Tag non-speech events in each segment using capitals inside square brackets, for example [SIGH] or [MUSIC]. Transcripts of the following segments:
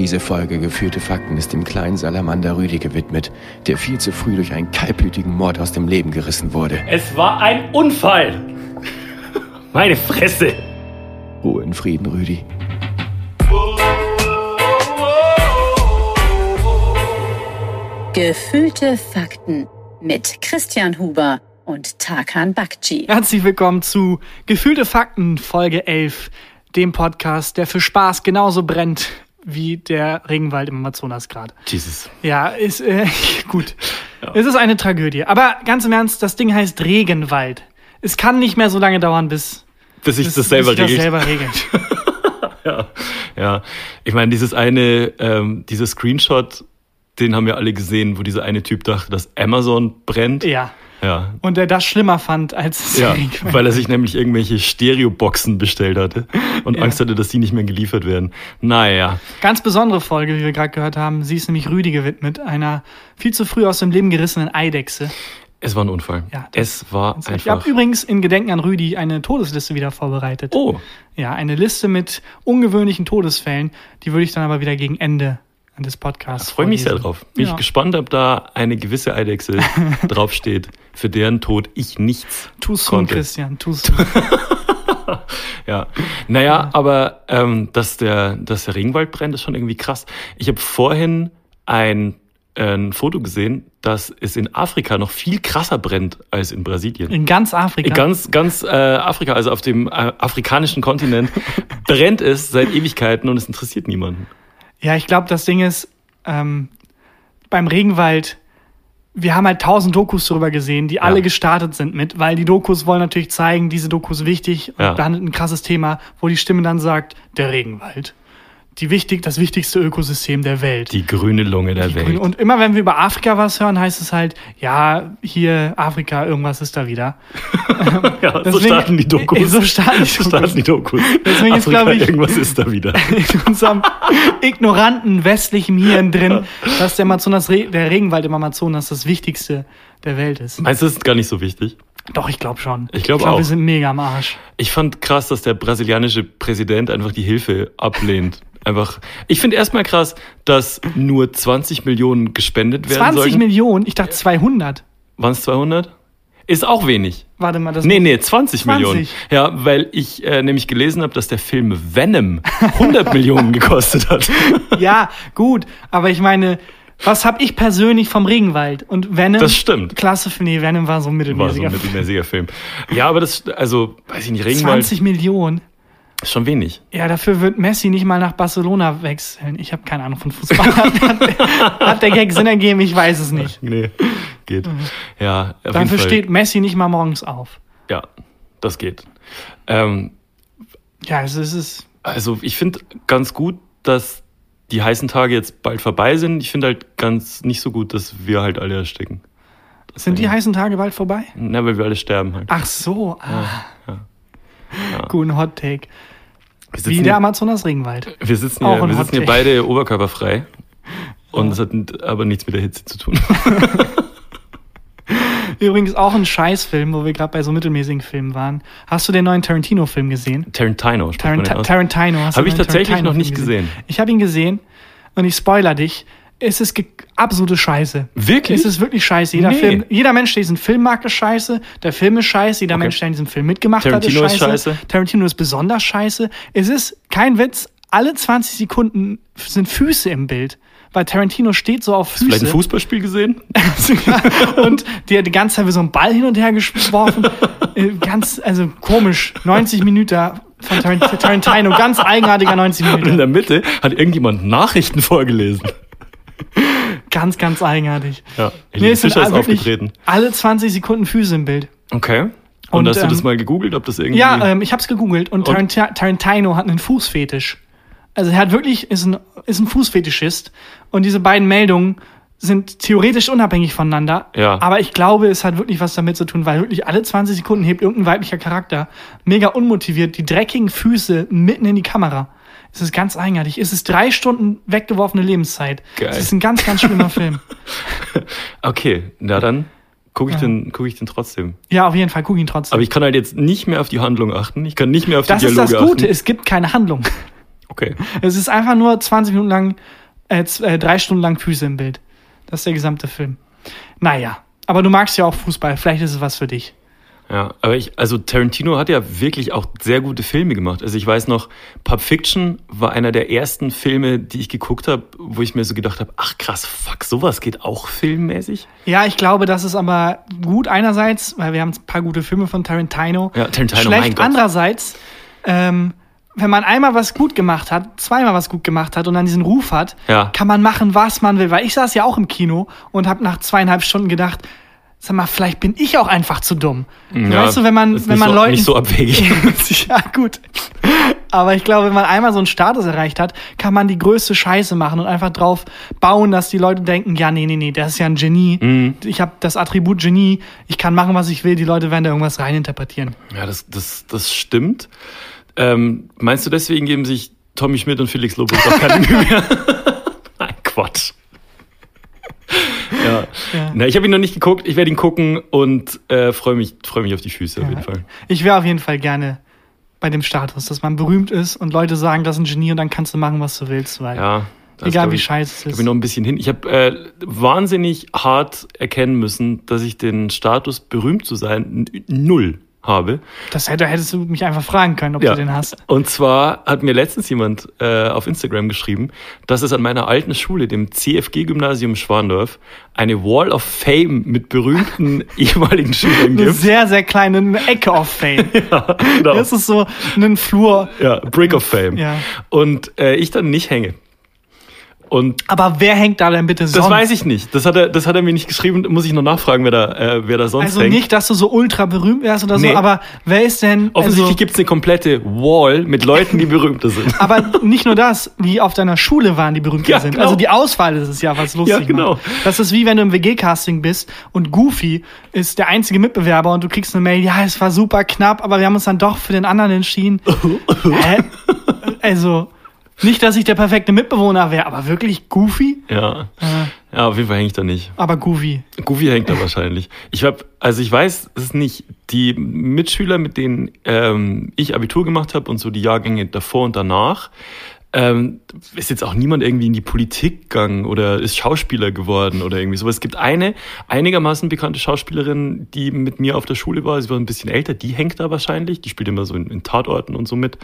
Diese Folge Gefühlte Fakten ist dem kleinen Salamander Rüdi gewidmet, der viel zu früh durch einen kaltblütigen Mord aus dem Leben gerissen wurde. Es war ein Unfall. Meine Fresse. Ruhe in Frieden, Rüdi. Gefühlte Fakten mit Christian Huber und Tarkan Bakci. Herzlich willkommen zu Gefühlte Fakten Folge 11, dem Podcast, der für Spaß genauso brennt wie der Regenwald im Amazonas gerade. Jesus. Ja, ist äh, [LAUGHS] gut. Es ist eine Tragödie. Aber ganz im Ernst, das Ding heißt Regenwald. Es kann nicht mehr so lange dauern, bis, Bis sich das selber bis regelt. das selber regelt. [LAUGHS] Ja, ja. Ich meine, dieses eine, ähm, dieser Screenshot, den haben wir alle gesehen, wo dieser eine Typ dachte, dass Amazon brennt. ja. Ja. Und er das schlimmer fand als Ja, weil er sich nämlich irgendwelche Stereoboxen bestellt hatte und Ja. Angst hatte, dass die nicht mehr geliefert werden. Naja, Ganz besondere Folge, wie wir gerade gehört haben. Sie ist nämlich Rüdi gewidmet, einer viel zu früh aus dem Leben gerissenen Eidechse. es war ein Unfall. Ja, es war Ich habe einfach. übrigens in Gedenken an Rüdi eine Todesliste wieder vorbereitet. Oh, Ja, eine Liste mit ungewöhnlichen Todesfällen. Die würde ich dann aber wieder gegen Ende des Podcasts freue mich sehr drauf. Bin Ja. ich gespannt, ob da eine gewisse Eidechse [LAUGHS] draufsteht, für deren Tod ich nichts Tu's soon. Christian, tu's soon. [LAUGHS] Ja, naja, aber ähm, dass, der, dass der Regenwald brennt, ist schon irgendwie krass. Ich habe vorhin ein, äh, ein Foto gesehen, dass es in Afrika noch viel krasser brennt als in Brasilien. In ganz Afrika. In ganz, ganz äh, Afrika, also auf dem äh, afrikanischen Kontinent, [LAUGHS] brennt es seit Ewigkeiten und es interessiert niemanden. Ja, ich glaube, das Ding ist, ähm, beim Regenwald, wir haben halt tausend Dokus darüber gesehen, die alle gestartet sind mit, weil die Dokus wollen natürlich zeigen, diese Doku ist wichtig und Ja. behandelt ein krasses Thema, wo die Stimme dann sagt, der Regenwald. Die wichtig, das wichtigste Ökosystem der Welt. Die grüne Lunge der Welt. Und immer wenn wir über Afrika was hören, heißt es halt, ja, hier Afrika, irgendwas ist da wieder. [LAUGHS] ja, so Deswegen- starten die Dokus. So starten die [LAUGHS] So Dokus. starten die Dokus. Deswegen ist, Afrika, glaub ich- irgendwas ist da wieder. [LAUGHS] in unserem ignoranten westlichen Hirn drin, dass der, Amazonas, der Regenwald im Amazonas das Wichtigste der Welt ist. Meinst du, das ist gar nicht so wichtig? Doch, ich glaube schon. Ich glaub glaub, auch. wir sind mega am Arsch. Ich fand krass, dass der brasilianische Präsident einfach die Hilfe ablehnt. Einfach. Ich finde erstmal krass, dass nur 20 Millionen gespendet werden 20 sollten. Millionen? Ich dachte 200. Waren es 200? Ist auch wenig. Warte mal, das Nee, nee, 20, 20. Millionen. Ja, weil ich äh, nämlich gelesen habe, dass der Film Venom [LAUGHS] 100 Millionen gekostet hat. [LAUGHS] Ja, gut, aber ich meine, was habe ich persönlich vom Regenwald? Und Venom? Das stimmt. Klasse, nee, Venom war so ein War so mittelmäßiger ein mittelmäßiger Film. Ja, aber das, also, weiß ich nicht, Regenwald 20 Millionen. Ist schon wenig. Ja, dafür wird Messi nicht mal nach Barcelona wechseln. Ich habe keine Ahnung von Fußball. [LAUGHS] hat, hat der Gag Sinn ergeben? Ich weiß es nicht. [LAUGHS] Nee, geht. Ja, auf jeden Dafür steht Messi nicht mal morgens auf. Ja, das geht. Ähm, Ja, es ist, es ist Also ich finde ganz gut, dass die heißen Tage jetzt bald vorbei sind. Ich finde halt ganz nicht so gut, dass wir halt alle ersticken. sind die heißen Tage bald vorbei? Na, weil wir alle sterben halt. Ach so. Ah. Guten Hot Take. Wie der hier, Amazonas Regenwald. wir sitzen hier, wir sitzen hier beide oberkörperfrei. Und das hat aber nichts mit der Hitze zu tun. [LAUGHS] Übrigens auch ein Scheißfilm, wo wir gerade bei so mittelmäßigen Filmen waren. Hast du den neuen Tarantino-Film gesehen? Tarantino, Tarant? Tarantino. hast du Hab ich tatsächlich noch Tarantino-Film nicht gesehen. Ich habe ihn gesehen und ich spoiler dich. Es ist absolute Scheiße. Wirklich? Es ist wirklich scheiße. Jeder, Nee. Film, jeder Mensch, der diesen Film mag, ist scheiße. Der Film ist scheiße. Jeder Okay. Mensch, der in diesem Film mitgemacht Tarantino hat, ist ist scheiße. scheiße. Tarantino ist besonders scheiße. Es ist kein Witz. Alle 20 Sekunden sind Füße im Bild. Weil Tarantino steht so auf Füße. Vielleicht ein Fußballspiel gesehen? [LAUGHS] und der die ganze Zeit wie so einen Ball hin und her geworfen. Äh, ganz, also komisch. 90 Minuten von Tarant- Tarantino. Ganz eigenartiger 90 Und in Minuten. der Mitte hat irgendjemand Nachrichten vorgelesen. [LAUGHS] Ganz, ganz eigenartig. Ja, Nee, es sind ist aufgetreten. alle 20 Sekunden Füße im Bild. Okay. Und, Und, hast du das ähm, mal gegoogelt, ob das irgendwie... Ja, ähm, ich hab's gegoogelt und, Und? Tarant Tarantino hat einen Fußfetisch. Also er hat wirklich, ist ein, ist ein Fußfetischist. Und diese beiden Meldungen sind theoretisch unabhängig voneinander. Ja. Aber ich glaube, es hat wirklich was damit zu tun, weil wirklich alle 20 Sekunden hebt irgendein weiblicher Charakter mega unmotiviert die dreckigen Füße mitten in die Kamera. Es ist ganz eigenartig. Es ist drei Stunden weggeworfene Lebenszeit. Geil. Es ist ein ganz, ganz schlimmer Film. [LAUGHS] Okay, na dann gucke ich, den, guck ich den trotzdem. Ja, auf jeden Fall, guck ihn trotzdem. Aber ich kann halt jetzt nicht mehr auf die Handlung achten. Ich kann nicht mehr auf die das ist Dialoge das Gute, achten. es gibt keine Handlung. [LAUGHS] Okay. Es ist einfach nur 20 Minuten lang, äh, äh, drei Stunden lang Füße im Bild. Das ist der gesamte Film. Naja, aber du magst ja auch Fußball, vielleicht ist es was für dich. Ja, aber ich, also Tarantino hat ja wirklich auch sehr gute Filme gemacht. Also ich weiß noch, Pulp Fiction war einer der ersten Filme, die ich geguckt habe, wo ich mir so gedacht habe, ach krass, fuck, sowas geht auch filmmäßig. Ja, ich glaube, das ist aber gut einerseits, weil wir haben ein paar gute Filme von Tarantino. Ja, Tarantino, mein Schlecht Gott. andererseits, ähm, wenn man einmal was gut gemacht hat, zweimal was gut gemacht hat und dann diesen Ruf hat, Ja. kann man machen, was man will. Weil ich saß ja auch im Kino und habe nach zweieinhalb Stunden gedacht, sag mal, vielleicht bin ich auch einfach zu dumm. Ja, weißt du, wenn man, wenn man so, Leuten Nicht so abwegig. [LAUGHS] ja, gut. Aber ich glaube, wenn man einmal so einen Status erreicht hat, kann man die größte Scheiße machen und einfach drauf bauen, dass die Leute denken, ja, nee, nee, nee, der ist ja ein Genie. Mhm. Ich habe das Attribut Genie, ich kann machen, was ich will, die Leute werden da irgendwas reininterpretieren. ja, das, das, das stimmt. Ähm, meinst du, deswegen geben sich Tommy Schmidt und Felix Lobos auch keine Mühe mehr? [LAUGHS] Nein, Quatsch. Ja. Ja. Na, ich habe ihn noch nicht geguckt, ich werde ihn gucken und äh, freue mich, freu mich auf die Füße auf jeden Fall. Ich wäre auf jeden Fall gerne bei dem Status, dass man berühmt ist und Leute sagen, das ist ein Genie und dann kannst du machen, was du willst, weil Ja. egal glaub wie ich- scheiße es Ich ist. bin noch ein bisschen hin. Ich habe äh, wahnsinnig hart erkennen müssen, dass ich den Status, berühmt zu sein, null habe. Das hätte, hättest du mich einfach fragen können, ob Ja. du den hast. Und zwar hat mir letztens jemand äh, auf Instagram geschrieben, dass es an meiner alten Schule, dem CFG-Gymnasium Schwandorf, eine Wall of Fame mit berühmten [LAUGHS] ehemaligen Schülern Eine gibt. sehr, sehr kleine Ecke of Fame. [LAUGHS] Ja, genau. Das ist so ein Flur. ja, Brick of Fame. Ja. Und äh, ich dann nicht hänge. Und Aber wer hängt da denn bitte sonst? das weiß ich nicht. Das hat er, das hat er mir nicht geschrieben. Muss ich noch nachfragen, wer da, äh, wer da sonst Also hängt. nicht, dass du so ultra berühmt wärst oder so, Nee. aber wer ist denn. Offensichtlich also, gibt's eine komplette Wall mit Leuten, die berühmter sind. [LAUGHS] aber nicht nur das, wie auf deiner Schule waren, die berühmt Ja, sind. genau. Also die Auswahl ist es ja, was lustig Ja, genau. macht. Das ist wie wenn du im WG-Casting bist und Goofy ist der einzige Mitbewerber und du kriegst eine Mail, ja, es war super knapp, aber wir haben uns dann doch für den anderen entschieden. [LAUGHS] Hä? Also, nicht, dass ich der perfekte Mitbewohner wäre, aber wirklich Goofy? Ja. Ja, auf jeden Fall hänge ich da nicht. Aber Goofy. Goofy hängt da wahrscheinlich. Ich hab, also ich weiß es nicht. Die Mitschüler, mit denen ähm, ich Abitur gemacht habe und so die Jahrgänge davor und danach, ähm, ist jetzt auch niemand irgendwie in die Politik gegangen oder ist Schauspieler geworden oder irgendwie so. Es gibt eine einigermaßen bekannte Schauspielerin, die mit mir auf der Schule war. Sie war ein bisschen älter, die hängt da wahrscheinlich. Die spielt immer so in, in Tatorten und so mit.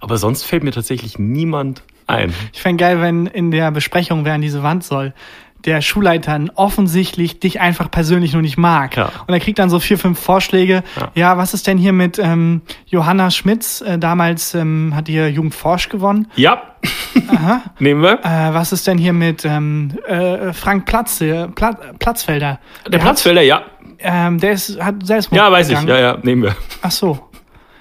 Aber sonst fällt mir tatsächlich niemand ein. Ich fände geil, wenn in der Besprechung, wer an diese Wand soll, der Schulleiter offensichtlich dich einfach persönlich nur nicht mag. Ja. Und er kriegt dann so vier, fünf Vorschläge. Ja, Ja. was ist denn hier mit ähm, Johanna Schmitz? Äh, damals ähm, hat ihr Jugend Forsch gewonnen. Ja. [LAUGHS] Nehmen wir. Äh, was ist denn hier mit ähm, äh, Frank Platz, äh, Pla Platzfelder? Der Platzfelder, ja. Hat, ähm, der ist, hat Selbstmord Ja, weiß ich. begangen. Ja, ja, nehmen wir. Ach so.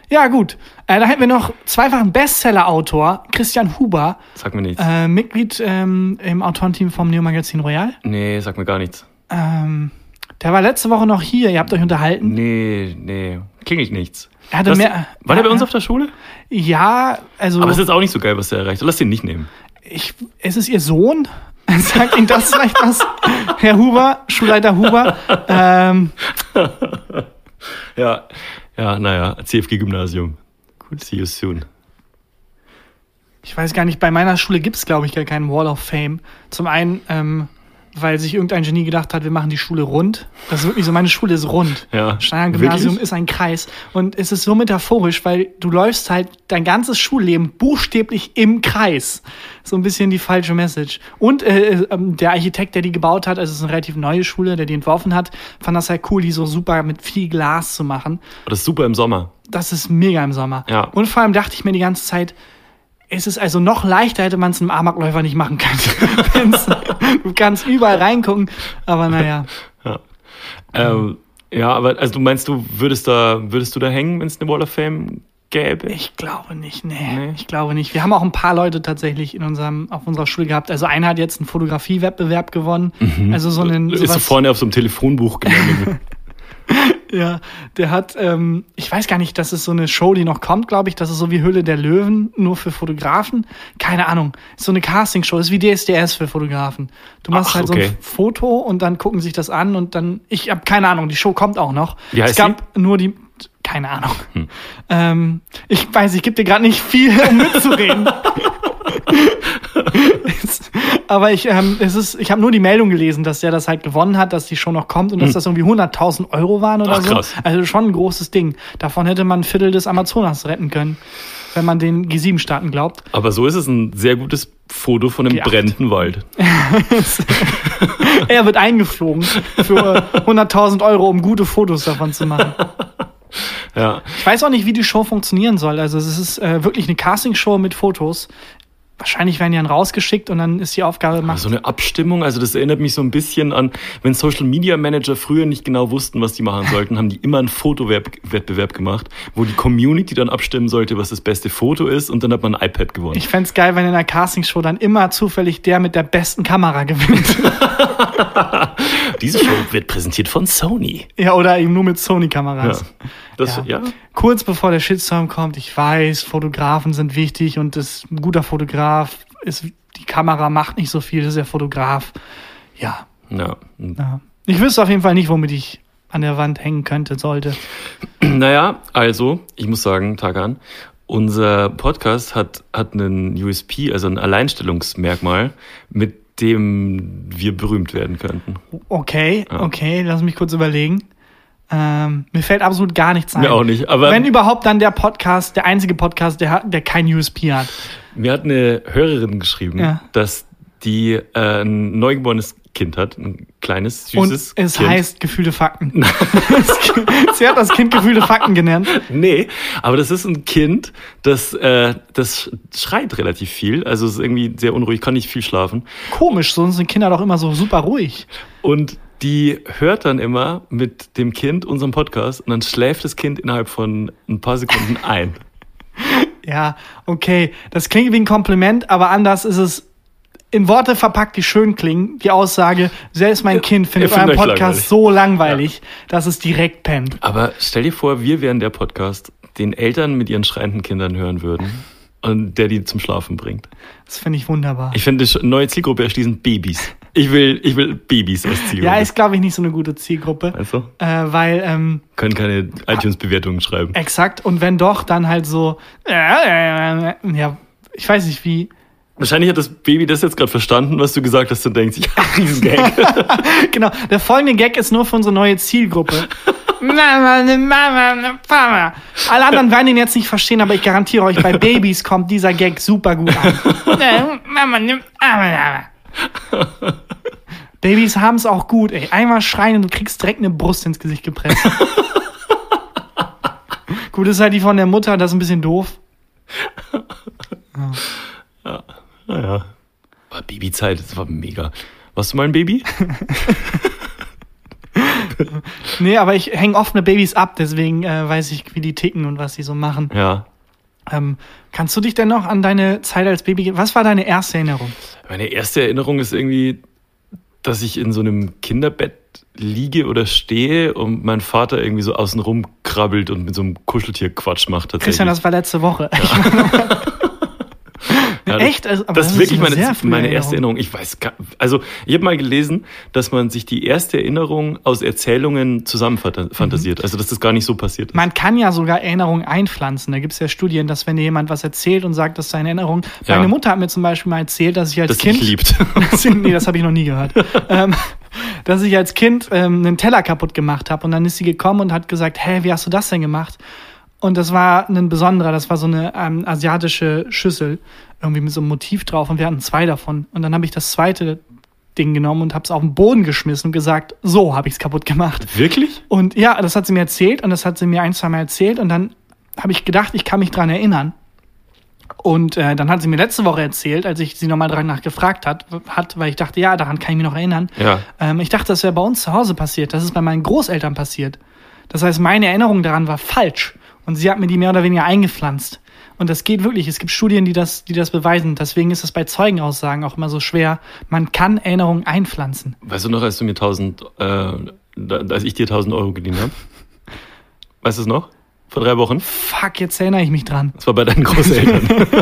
Ja, gut. Äh, da hätten wir noch zweifachen Bestseller-Autor, Christian Huber, Sag mir nichts. äh, Mitglied ähm, im Autorenteam vom Neo Magazin Royal. Nee, sag mir gar nichts. Ähm, der war letzte Woche noch hier, ihr habt euch unterhalten. Nee, nee. Klingelt nichts. Er hatte Was, mehr. war der bei uns auf der Schule? Ja, also Aber es ist jetzt auch nicht so geil, was der erreicht. Lass den nicht nehmen. ich, ist es ihr Sohn? [LAUGHS] Sagt Ihnen das vielleicht was? Herr Huber, Schulleiter Huber. Ähm, [LAUGHS] Ja, ja, naja, CFG-Gymnasium. Cool, see you soon. ich weiß gar nicht, bei meiner Schule gibt es, glaube ich, gar keinen Wall of Fame. Zum einen, ähm, weil sich irgendein Genie gedacht hat, wir machen die Schule rund. Das ist wirklich so, meine Schule ist rund. Ja, Steiner Gymnasium wirklich? ist ein Kreis. Und es ist so metaphorisch, weil du läufst halt dein ganzes Schulleben buchstäblich im Kreis. So ein bisschen die falsche Message. Und äh, ähm, der Architekt, der die gebaut hat, also es ist eine relativ neue Schule, der die entworfen hat, fand das halt cool, die so super mit viel Glas zu machen. Das ist super im Sommer. Das ist mega im Sommer. Ja. Und vor allem dachte ich mir die ganze Zeit, es ist also noch leichter, hätte man es einem Amokläufer nicht machen können. [LAUGHS] [LAUGHS] Du kannst überall reingucken, aber naja. [LAUGHS] Ja. Ähm, ja, aber also du meinst, du würdest da, würdest du da hängen, wenn es eine Wall of Fame gäbe? Ich glaube nicht, nee, Nee. Ich glaube nicht. Wir haben auch ein paar Leute tatsächlich in unserem, auf unserer Schule gehabt. Also einer hat jetzt einen Fotografiewettbewerb gewonnen. Also so einen. ist so vorne auf so einem Telefonbuch gelandet. [LAUGHS] [LAUGHS] Ja, der hat, ähm, ich weiß gar nicht, das ist so eine Show, die noch kommt, glaube ich. Das ist so wie Hülle der Löwen, nur für Fotografen. Keine Ahnung. Ist so eine Castingshow, ist wie DSDS für Fotografen. Du machst Ach, halt so okay. ein Foto und dann gucken sich das an und dann, ich habe keine Ahnung, die Show kommt auch noch. Wie heißt es gab nur die, keine Ahnung. Ähm, ich weiß, ich gebe dir gerade nicht viel, um mitzureden. [LAUGHS] Aber ich, ähm, es ist, ich habe nur die Meldung gelesen, dass der das halt gewonnen hat, dass die Show noch kommt und dass das irgendwie 100.000 Euro waren oder Hm. Ach, so. krass. Also schon ein großes Ding. Davon hätte man ein Viertel des Amazonas retten können, wenn man den G7-Staaten glaubt. Aber so ist es ein sehr gutes Foto von einem G8. brennenden Wald. [LAUGHS] Er wird eingeflogen für 100.000 Euro, um gute Fotos davon zu machen. Ja. Ich weiß auch nicht, wie die Show funktionieren soll. Also es ist äh, wirklich eine Castingshow mit Fotos. Wahrscheinlich werden die dann rausgeschickt und dann ist die Aufgabe gemacht. So eine Abstimmung, also das erinnert mich so ein bisschen an, wenn Social Media Manager früher nicht genau wussten, was die machen sollten, haben die immer einen Fotowettbewerb gemacht, wo die Community dann abstimmen sollte, was das beste Foto ist und dann hat man ein iPad gewonnen. Ich fänd's geil, wenn in einer Castingshow dann immer zufällig der mit der besten Kamera gewinnt. [LAUGHS] [LAUGHS] Diese Show wird präsentiert von Sony. ja, oder eben nur mit Ja. Sony-Kameras. Das, Ja. ja. Kurz bevor der Shitstorm kommt, ich weiß, Fotografen sind wichtig und das, ein guter Fotograf ist, die Kamera macht nicht so viel, das ist der Fotograf. Ja, ja. ja. Ich wüsste auf jeden Fall nicht, womit ich an der Wand hängen könnte, sollte. [CLEARS THROAT] Naja, also, ich muss sagen, Tagan, unser Podcast hat, hat einen USP, also ein Alleinstellungsmerkmal, mit dem wir berühmt werden könnten. Okay, okay, lass mich kurz überlegen. Ähm, mir fällt absolut gar nichts ein. Mir auch nicht, aber Wenn überhaupt dann der Podcast, der einzige Podcast, der, hat- der kein USP hat. mir hat eine Hörerin geschrieben, Ja. dass die äh, ein neugeborenes Kind hat, ein kleines, Und süßes es Kind. heißt gefühlte Fakten. [LAUGHS] [LAUGHS] Sie hat das Kind gefühlte Fakten genannt. Nee, aber das ist ein Kind, das, äh, das schreit relativ viel. Also es ist irgendwie sehr unruhig, kann nicht viel schlafen. Komisch, sonst sind Kinder doch immer so super ruhig. Und die hört dann immer mit dem Kind unseren Podcast und dann schläft das Kind innerhalb von ein paar Sekunden ein. [LAUGHS] Ja, okay. Das klingt wie ein Kompliment, aber anders ist es in Worte verpackt, die schön klingen. Die Aussage, selbst mein Kind findet findet euren Podcast langweilig. so langweilig, dass es direkt pennt. Aber stell dir vor, wir wären der Podcast, den Eltern mit ihren schreienden Kindern hören würden und der die zum Schlafen bringt. Das finde ich wunderbar. Ich finde, die neue Zielgruppe erschließen Babys. Ich will, ich will Babys als Zielgruppe. ja, ist, glaube ich, nicht so eine gute Zielgruppe. weißt du? Äh, weil, ähm, Können keine iTunes-Bewertungen schreiben. exakt, und wenn doch, dann halt so, äh, äh, ja, ich weiß nicht wie. Wahrscheinlich hat das Baby das jetzt gerade verstanden, was du gesagt hast und denkt sich, ja, diesen Gag. Genau, der folgende Gag ist nur für unsere neue Zielgruppe. [LAUGHS] Mama, ne Mama, ne Papa. Alle anderen werden ihn jetzt nicht verstehen, aber ich garantiere euch, bei Babys kommt dieser Gag super gut an. [LAUGHS] Mama, ne Mama. Babys haben es auch gut, ey. Einmal schreien und du kriegst direkt eine Brust ins Gesicht gepresst. [LAUGHS] gut, ist halt die von der Mutter, das ist ein bisschen doof. Naja. War Babyzeit, das war mega. Warst du mal ein Baby? [LAUGHS] Nee, aber ich hänge offene Babys ab, deswegen äh, weiß ich, wie die ticken und was sie so machen. Ja. Ähm, kannst du dich denn noch an deine Zeit als Baby, was war deine erste Erinnerung? Meine erste Erinnerung ist irgendwie, dass ich in so einem Kinderbett liege oder stehe und mein Vater irgendwie so außen rum krabbelt und mit so einem Kuscheltier Quatsch macht tatsächlich. Christian, das war letzte Woche. Ja, [LAUGHS] [LAUGHS] Echt? Also, das, das ist wirklich eine meine, meine erste Erinnerung. Ich weiß gar, also ich habe mal gelesen, dass man sich die erste Erinnerung aus Erzählungen zusammenfantasiert. Also dass das gar nicht so passiert ist. Man kann ja sogar Erinnerungen einpflanzen. Da gibt es ja Studien, dass wenn dir jemand was erzählt und sagt, das ist seine Erinnerung. Ja. Meine Mutter hat mir zum Beispiel mal erzählt, dass ich als dass Kind. dich liebt. [LAUGHS] nee, das habe ich noch nie gehört. [LAUGHS] ähm, dass ich als Kind ähm, einen Teller kaputt gemacht habe und dann ist sie gekommen und hat gesagt, hä, wie hast du das denn gemacht? Und das war ein besonderer, das war so eine ähm, asiatische Schüssel, irgendwie mit so einem Motiv drauf und wir hatten zwei davon. Und dann habe ich das zweite Ding genommen und habe es auf den Boden geschmissen und gesagt, so habe ich es kaputt gemacht. Wirklich? Und ja, das hat sie mir erzählt und das hat sie mir ein, zwei Mal erzählt und dann habe ich gedacht, ich kann mich dran erinnern. Und äh, dann hat sie mir letzte Woche erzählt, als ich sie nochmal dran nachgefragt hat, hat, weil ich dachte, ja, daran kann ich mich noch erinnern. Ja. Ähm, ich dachte, das wäre bei uns zu Hause passiert. Das ist bei meinen Großeltern passiert. Das heißt, meine Erinnerung daran war falsch. Und sie hat mir die mehr oder weniger eingepflanzt. Und das geht wirklich. Es gibt Studien, die das, die das beweisen. Deswegen ist es bei Zeugenaussagen auch immer so schwer. Man kann Erinnerungen einpflanzen. Weißt du noch, als du mir 1000, äh, als ich dir 1000 Euro geliehen habe? Weißt du es noch? Vor drei Wochen? Fuck, jetzt erinnere ich mich dran. Das war bei deinen Großeltern. [LAUGHS]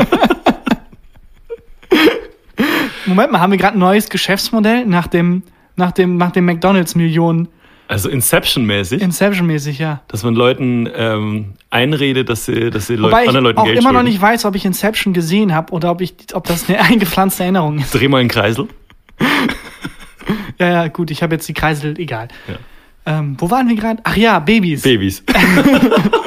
Moment mal, haben wir gerade ein neues Geschäftsmodell nach dem, nach dem, nach dem McDonalds-Millionen Also Inception-mäßig, Inception-mäßig, ja. dass man Leuten ähm, einredet, dass sie, dass sie Leut, Wobei ich anderen Leuten auch Geld immer noch schulden. nicht weiß, ob ich Inception gesehen habe oder ob, ich, ob das eine [LAUGHS] eingepflanzte Erinnerung ist. Dreh mal einen Kreisel. [LAUGHS] Ja, ja, gut, ich habe jetzt die Kreisel, egal. Ja. Ähm, wo waren wir gerade? Ach ja, Babys. Babys. [LAUGHS]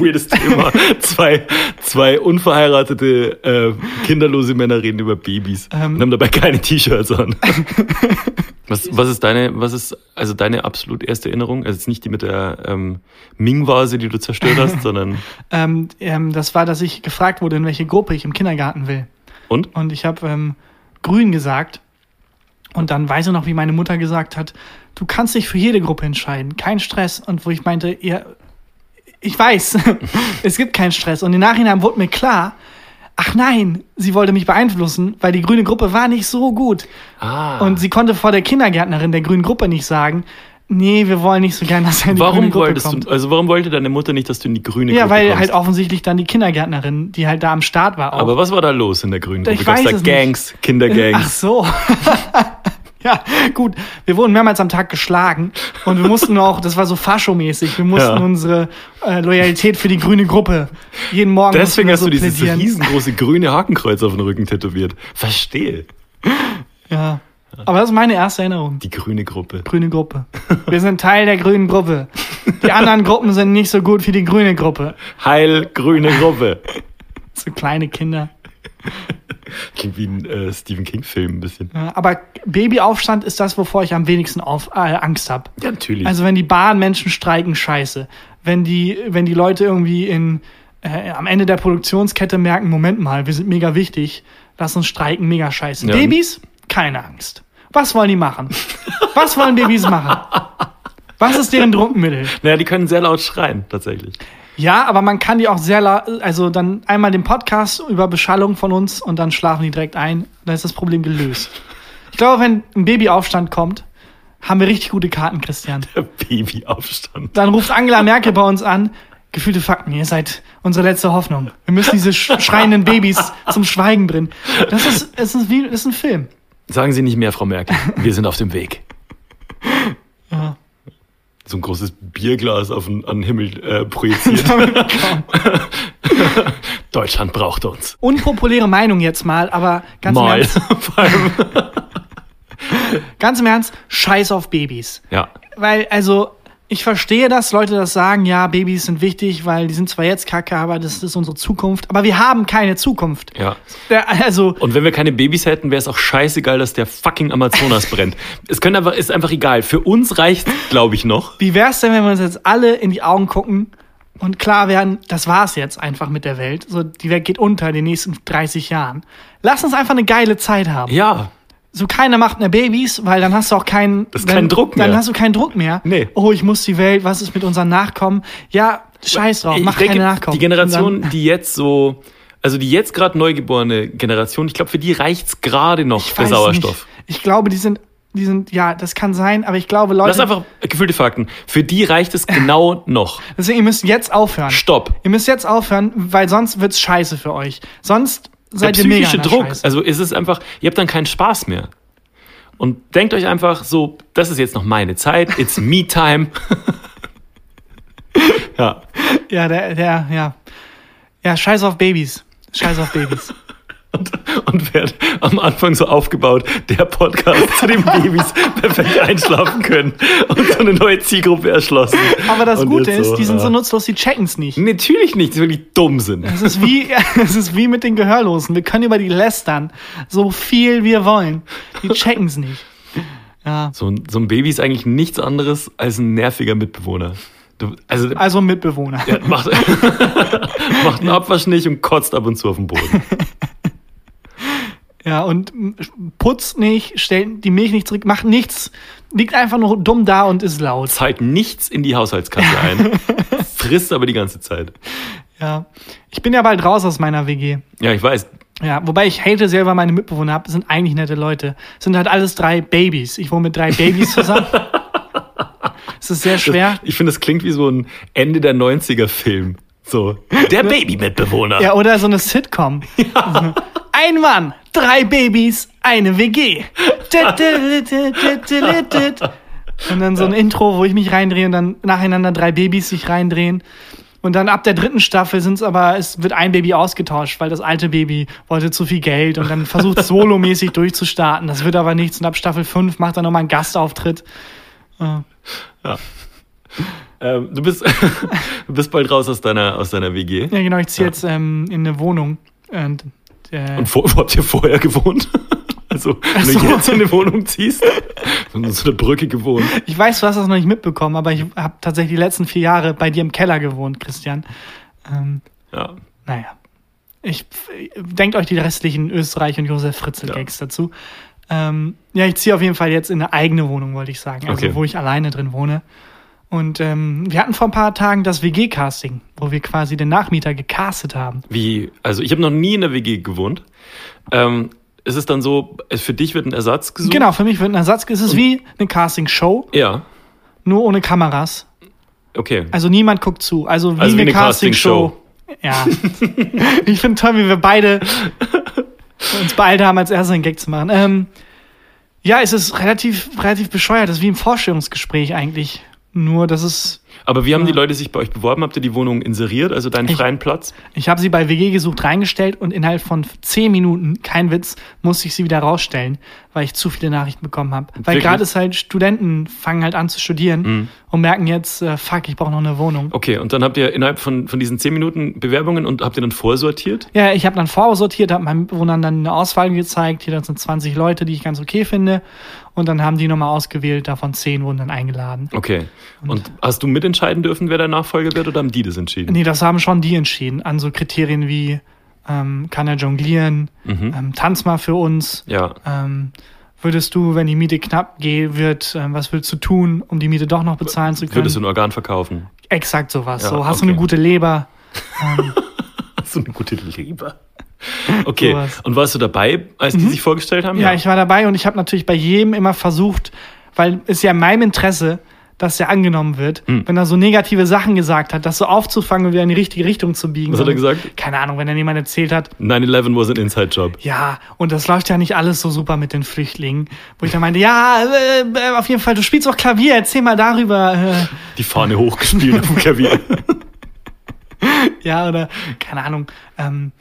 Weirdes Thema. [LAUGHS] Zwei, zwei unverheiratete, äh, kinderlose Männer reden über Babys Ähm. und haben dabei keine T-Shirts an. [LAUGHS] was, was ist deine, was ist also deine absolut erste Erinnerung? Also jetzt nicht die mit der ähm, Ming-Vase, die du zerstört hast, [LAUGHS] sondern Ähm, ähm, das war, dass ich gefragt wurde, in welche Gruppe ich im Kindergarten will. und? Und ich habe ähm, grün gesagt. Und dann weiß ich noch, wie meine Mutter gesagt hat, du kannst dich für jede Gruppe entscheiden, kein Stress. Und wo ich meinte, ja, ich weiß, [LAUGHS] es gibt keinen Stress. Und im Nachhinein wurde mir klar, ach nein, sie wollte mich beeinflussen, weil die grüne Gruppe war nicht so gut. Ah. Und sie konnte vor der Kindergärtnerin der grünen Gruppe nicht sagen, nee, wir wollen nicht so gern, dass er in die grüne warum Gruppe wolltest kommt. du, also warum wollte deine Mutter nicht, dass du in die grüne Ja, Gruppe weil kommst? halt offensichtlich dann die Kindergärtnerin, die halt da am Start war, auch. Aber was war da los in der grünen Gruppe? Ich weiß da es nicht. Gangs, Ach Kindergangs? so. [LAUGHS] ja, gut. Wir wurden mehrmals am Tag geschlagen und wir mussten auch, das war so faschomäßig, wir mussten Ja. unsere äh, Loyalität für die grüne Gruppe jeden Morgen Deswegen hast mussten du dieses so plädieren. riesengroße grüne Hakenkreuz auf den Rücken tätowiert. Verstehe. Ja. Aber das ist meine erste Erinnerung. Die grüne Gruppe. Grüne Gruppe. Wir sind Teil der grünen Gruppe. Die anderen Gruppen sind nicht so gut wie die grüne Gruppe. Heil grüne Gruppe. So kleine Kinder. Klingt wie ein äh, Stephen King-Film ein bisschen. Ja, aber Babyaufstand ist das, wovor ich am wenigsten auf, äh, Angst habe. Ja, natürlich. Also wenn die Bahnmenschen streiken, scheiße. Wenn die, wenn die Leute irgendwie in, äh, am Ende der Produktionskette merken, Moment mal, wir sind mega wichtig, lass uns streiken, mega scheiße. Ja. Babys, keine Angst. Was wollen die machen? Was wollen Babys machen? Was ist deren Druckmittel? [LAUGHS] naja, die können sehr laut schreien, tatsächlich. Ja, aber man kann die auch sehr, la also dann einmal den Podcast über Beschallung von uns und dann schlafen die direkt ein. Dann ist das Problem gelöst. Ich glaube, wenn ein Babyaufstand kommt, haben wir richtig gute Karten, Christian. Der Babyaufstand. Dann ruft Angela Merkel bei uns an. Gefühlte Fakten, ihr seid unsere letzte Hoffnung. Wir müssen diese sch schreienden Babys zum Schweigen bringen. Das ist, es ist, wie, das ist ein Film. Sagen Sie nicht mehr, Frau Merkel. Wir sind auf dem Weg. Ja. So ein großes Bierglas auf den, an den Himmel äh, projiziert. [LAUGHS] [LAUGHS] Deutschland braucht uns. Unpopuläre Meinung jetzt mal, aber ganz im, Mal. Ernst, [LAUGHS] Vor allem. ganz im Ernst, scheiß auf Babys. Ja. Weil, also, ich verstehe, dass Leute das sagen, ja, Babys sind wichtig, weil die sind zwar jetzt kacke, aber das ist unsere Zukunft. Aber wir haben keine Zukunft. Ja. Also, Und wenn wir keine Babys hätten, wäre es auch scheißegal, dass der fucking Amazonas [LAUGHS] brennt. Es könnte einfach, ist einfach egal. Für uns reicht, glaube ich, noch. Wie wär's denn, wenn wir uns jetzt alle in die Augen gucken und klar werden, das war's jetzt einfach mit der Welt. So, die Welt geht unter in den nächsten 30 Jahren. Lass uns einfach eine geile Zeit haben. Ja. So keiner macht mehr Babys, weil dann hast du auch keinen, Das ist dann, kein Druck mehr. Dann hast du keinen Druck mehr. Nee. Oh, ich muss die Welt, was ist mit unseren Nachkommen? Ja, scheiß drauf, mach denke, keine Nachkommen. die Generation, dann- die jetzt so, also die jetzt gerade neugeborene Generation, ich glaube, für die reicht's gerade noch weiß Sauerstoff. Nicht. Ich glaube, die sind, die sind, ja, das kann sein, aber ich glaube, Leute, Lass einfach gefühlte Fakten. Für die reicht es genau [LAUGHS] noch. deswegen, ihr müsst jetzt aufhören. Stopp. Ihr müsst jetzt aufhören, weil sonst wird's scheiße für euch. Sonst seid mega psychische der Druck. Scheiße. Also ist es einfach, ihr habt dann keinen Spaß mehr. Und denkt euch einfach so, das ist jetzt noch meine Zeit, it's me time. [LAUGHS] ja. Ja, der, der, ja. Ja, scheiß auf Babys. Scheiß auf Babys. Und, und wird am Anfang so aufgebaut, der Podcast, zu dem Babys perfekt einschlafen können und so eine neue Zielgruppe erschlossen. Aber das Und Gute ist, die sind so nutzlos, die checken's nicht. Natürlich nicht, die wirklich dumm sind. Es ist wie, [LAUGHS] es ist wie mit den Gehörlosen. Wir können über die lästern, so viel wir wollen. Die checken's nicht. Ja. So, ein- so ein Baby ist eigentlich nichts anderes als ein nerviger Mitbewohner. Du, also Also Mitbewohner. der macht, [LAUGHS] macht einen Abwasch nicht und kotzt ab und zu auf den Boden. [LAUGHS] Ja, und putzt nicht, stellt die Milch nicht zurück, macht nichts, liegt einfach nur dumm da und ist laut. Zahlt nichts in die Haushaltskasse ein, [LAUGHS] frisst aber die ganze Zeit. Ja. Ich bin ja bald raus aus meiner WG. Ja, ich weiß. Ja, wobei ich hate selber meine Mitbewohner habe, sind eigentlich nette Leute. Sind halt alles drei Babys. Ich wohne mit drei Babys zusammen. [LAUGHS] Es ist sehr schwer. Ich finde, das klingt wie so ein Ende der 90er Film. So, der Baby-Mitbewohner. Ja, oder so eine Sitcom. [LAUGHS] Ein Mann, drei Babys, eine WG. Und dann so ein Intro, wo ich mich reindrehe und dann nacheinander drei Babys sich reindrehen. Und dann ab der dritten Staffel sind es aber, es wird ein Baby ausgetauscht, weil das alte Baby wollte zu viel Geld und dann versucht [LAUGHS] solomäßig durchzustarten. Das wird aber nichts. Und ab Staffel 5 macht er nochmal einen Gastauftritt. Äh, Ähm, du, bist, [LAUGHS] du bist bald raus aus deiner, aus deiner WG. Ja, genau, ich ziehe jetzt ähm, in eine Wohnung. Und, äh, Und vor, wo habt ihr vorher gewohnt? [LAUGHS] Also, wenn so. du jetzt in eine Wohnung ziehst, [LAUGHS] und so eine Brücke gewohnt. ich weiß, du hast das noch nicht mitbekommen, aber ich habe tatsächlich die letzten vier Jahre bei dir im Keller gewohnt, Christian. Ähm, Ja. naja. Ich denkt euch die restlichen Österreich und Josef Fritzl Gags dazu. Ähm, ja, ich ziehe auf jeden Fall jetzt in eine eigene Wohnung, wollte ich sagen. Also Okay. wo ich alleine drin wohne. Und ähm, wir hatten vor ein paar Tagen das WG-Casting, wo wir quasi den Nachmieter gecastet haben. Wie, also ich habe noch nie in der WG gewohnt. Ähm, ist es dann so, für dich wird ein Ersatz gesucht? Genau, für mich wird ein Ersatz. Es ist wie eine Casting-Show, Ja, nur ohne Kameras. okay. Also niemand guckt zu. Also wie Also wie eine, eine Castingshow. Ja. [LAUGHS] ich finde toll, wie wir beide uns beeilt haben, als erstes einen Gag zu machen. Ähm, ja, es ist relativ, relativ bescheuert. Das ist wie ein Vorstellungsgespräch eigentlich. Nur, dass es. Aber wie haben die Leute sich bei euch beworben? Habt ihr die Wohnung inseriert, also deinen Ich- freien Platz? Ich habe sie bei WG gesucht reingestellt und innerhalb von zehn Minuten, kein Witz, musste ich sie wieder rausstellen, weil ich zu viele Nachrichten bekommen habe. Weil gerade ist halt, Studenten fangen halt an zu studieren und merken jetzt, äh, fuck, ich brauche noch eine Wohnung. Okay, und dann habt ihr innerhalb von, von diesen zehn Minuten Bewerbungen und habt ihr dann vorsortiert? Ja, ich habe dann vorsortiert, habe meinen Mitbewohnern dann eine Auswahl gezeigt. Hier das sind 20 Leute, die ich ganz okay finde. Und dann haben die nochmal ausgewählt, davon 10 wurden dann eingeladen. Okay. Und hast du mitentscheiden dürfen, wer der Nachfolger wird, oder haben die das entschieden? Nee, das haben schon die entschieden. An so Kriterien wie, ähm, kann er jonglieren, ähm, tanz mal für uns. Ja. Ähm, würdest du, wenn die Miete knapp geht, wird, ähm, was willst du tun, um die Miete doch noch bezahlen zu können? Würdest du ein Organ verkaufen? Exakt sowas. Ja, so, hast du okay. eine gute Leber? [LAUGHS] Hast du eine gute Leber? [LAUGHS] Okay. Und warst du dabei, als die sich vorgestellt haben? Ja, ich war dabei und ich habe natürlich bei jedem immer versucht, weil es ja in meinem Interesse, dass er angenommen wird, Hm. wenn er so negative Sachen gesagt hat, das so aufzufangen und wieder in die richtige Richtung zu biegen. Was hat er gesagt? Keine Ahnung, wenn dann jemand erzählt hat, 9-11 was an inside job. ja, und das läuft ja nicht alles so super mit den Flüchtlingen. Wo ich dann meinte, ja, äh, äh, auf jeden Fall, du spielst auch Klavier, erzähl mal darüber. Äh, Die Fahne hochgespielt auf dem Klavier. [LAUGHS] ja, oder, keine Ahnung, ähm,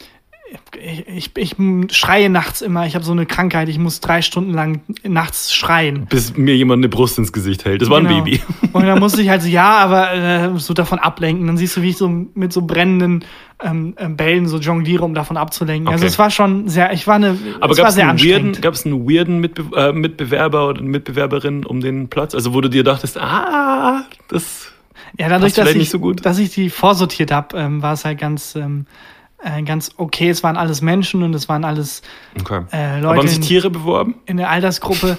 ich, ich, ich schreie nachts immer, ich habe so eine Krankheit, ich muss drei Stunden lang nachts schreien. Bis mir jemand eine Brust ins Gesicht hält. Das war ein Genau. Baby. Und dann musste ich halt [LAUGHS] so, ja, aber äh, so davon ablenken. Dann siehst du, wie ich so mit so brennenden ähm, ähm, Bällen so jongliere, um davon abzulenken. Also Okay. es war schon sehr, ich war eine, Aber es war gab es sehr einen anstrengend. gab's einen weirden Mitbe äh, Mitbewerber oder eine Mitbewerberin um den Platz? Also wo du dir dachtest, ah, das Ja, dadurch, dass ich, so gut. dass ich die vorsortiert habe, ähm, war es halt ganz, ähm, äh, ganz okay. Es waren alles Menschen und es waren alles okay. äh, Aber haben Leute sich in, Tiere beworben? in der Altersgruppe.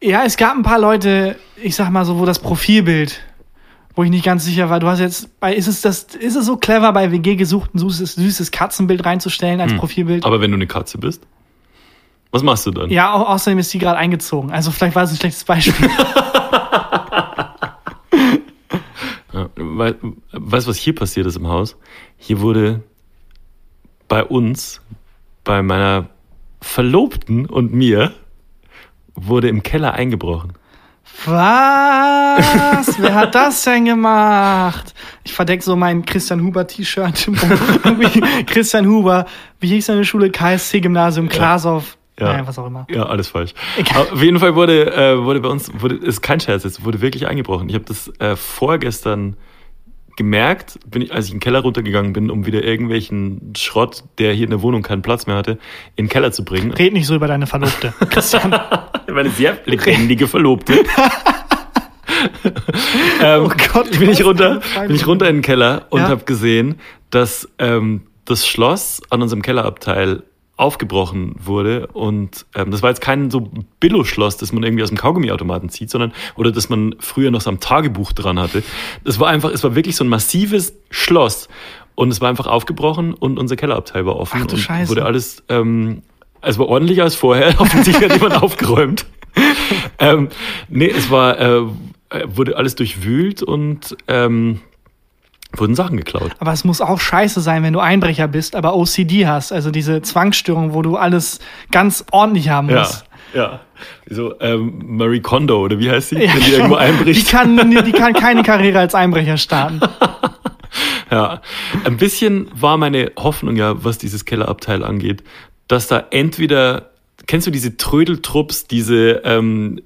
Ja, es gab ein paar Leute, ich sag mal so, wo das Profilbild, wo ich nicht ganz sicher war, du hast jetzt bei, ist es das, ist es so clever, bei WG gesucht ein süßes, süßes Katzenbild reinzustellen als Profilbild? Hm. Aber wenn du eine Katze bist, was machst du dann? Ja, au außerdem ist die gerade eingezogen. Also vielleicht war es ein schlechtes Beispiel. [LAUGHS] Weißt du, was hier passiert ist im Haus? Hier wurde bei uns, bei meiner Verlobten und mir, wurde im Keller eingebrochen. Was? [LAUGHS] Wer hat das denn gemacht? Ich verdecke so mein Christian Huber T-Shirt. [LAUGHS] Christian Huber, wie hieß seine Schule? KSC Gymnasium, Klasow. Ja. Naja, was auch immer. Ja, alles falsch. Egal. Auf jeden Fall wurde, äh, wurde bei uns, wurde, ist kein Scherz, es wurde wirklich eingebrochen. Ich habe das äh, vorgestern gemerkt, bin ich, als ich in den Keller runtergegangen bin, um wieder irgendwelchen Schrott, der hier in der Wohnung keinen Platz mehr hatte, in den Keller zu bringen. Red nicht so über deine Verlobte, [LAUGHS] Christian. Meine sehr lebendige Verlobte. [LAUGHS] ähm, Oh Gott, bin ich runter, bin ich runter in den Keller und Ja. habe gesehen, dass ähm, das Schloss an unserem Kellerabteil aufgebrochen wurde und ähm, das war jetzt kein so Billo-Schloss, das man irgendwie aus dem Kaugummiautomaten zieht, sondern oder das man früher noch so am Tagebuch dran hatte. Das war einfach, es war wirklich so ein massives Schloss und es war einfach aufgebrochen und unser Kellerabteil war offen Ach du Scheiße. wurde alles ähm, es war ordentlicher als vorher. [LAUGHS] Offensichtlich hat jemand aufgeräumt. [LAUGHS] ähm, nee, es war, äh, wurde alles durchwühlt und ähm, wurden Sachen geklaut. Aber es muss auch scheiße sein, wenn du Einbrecher bist, aber OCD hast, also diese Zwangsstörung, wo du alles ganz ordentlich haben Ja. musst. Ja. So, ähm, Marie Kondo, oder wie heißt sie? Ja, Wenn die schon. irgendwo Die einbricht. kann, [LAUGHS] die kann keine Karriere als Einbrecher starten. Ja. Ein bisschen war meine Hoffnung ja, was dieses Kellerabteil angeht, dass da entweder, kennst du diese Trödeltrupps, diese ähm,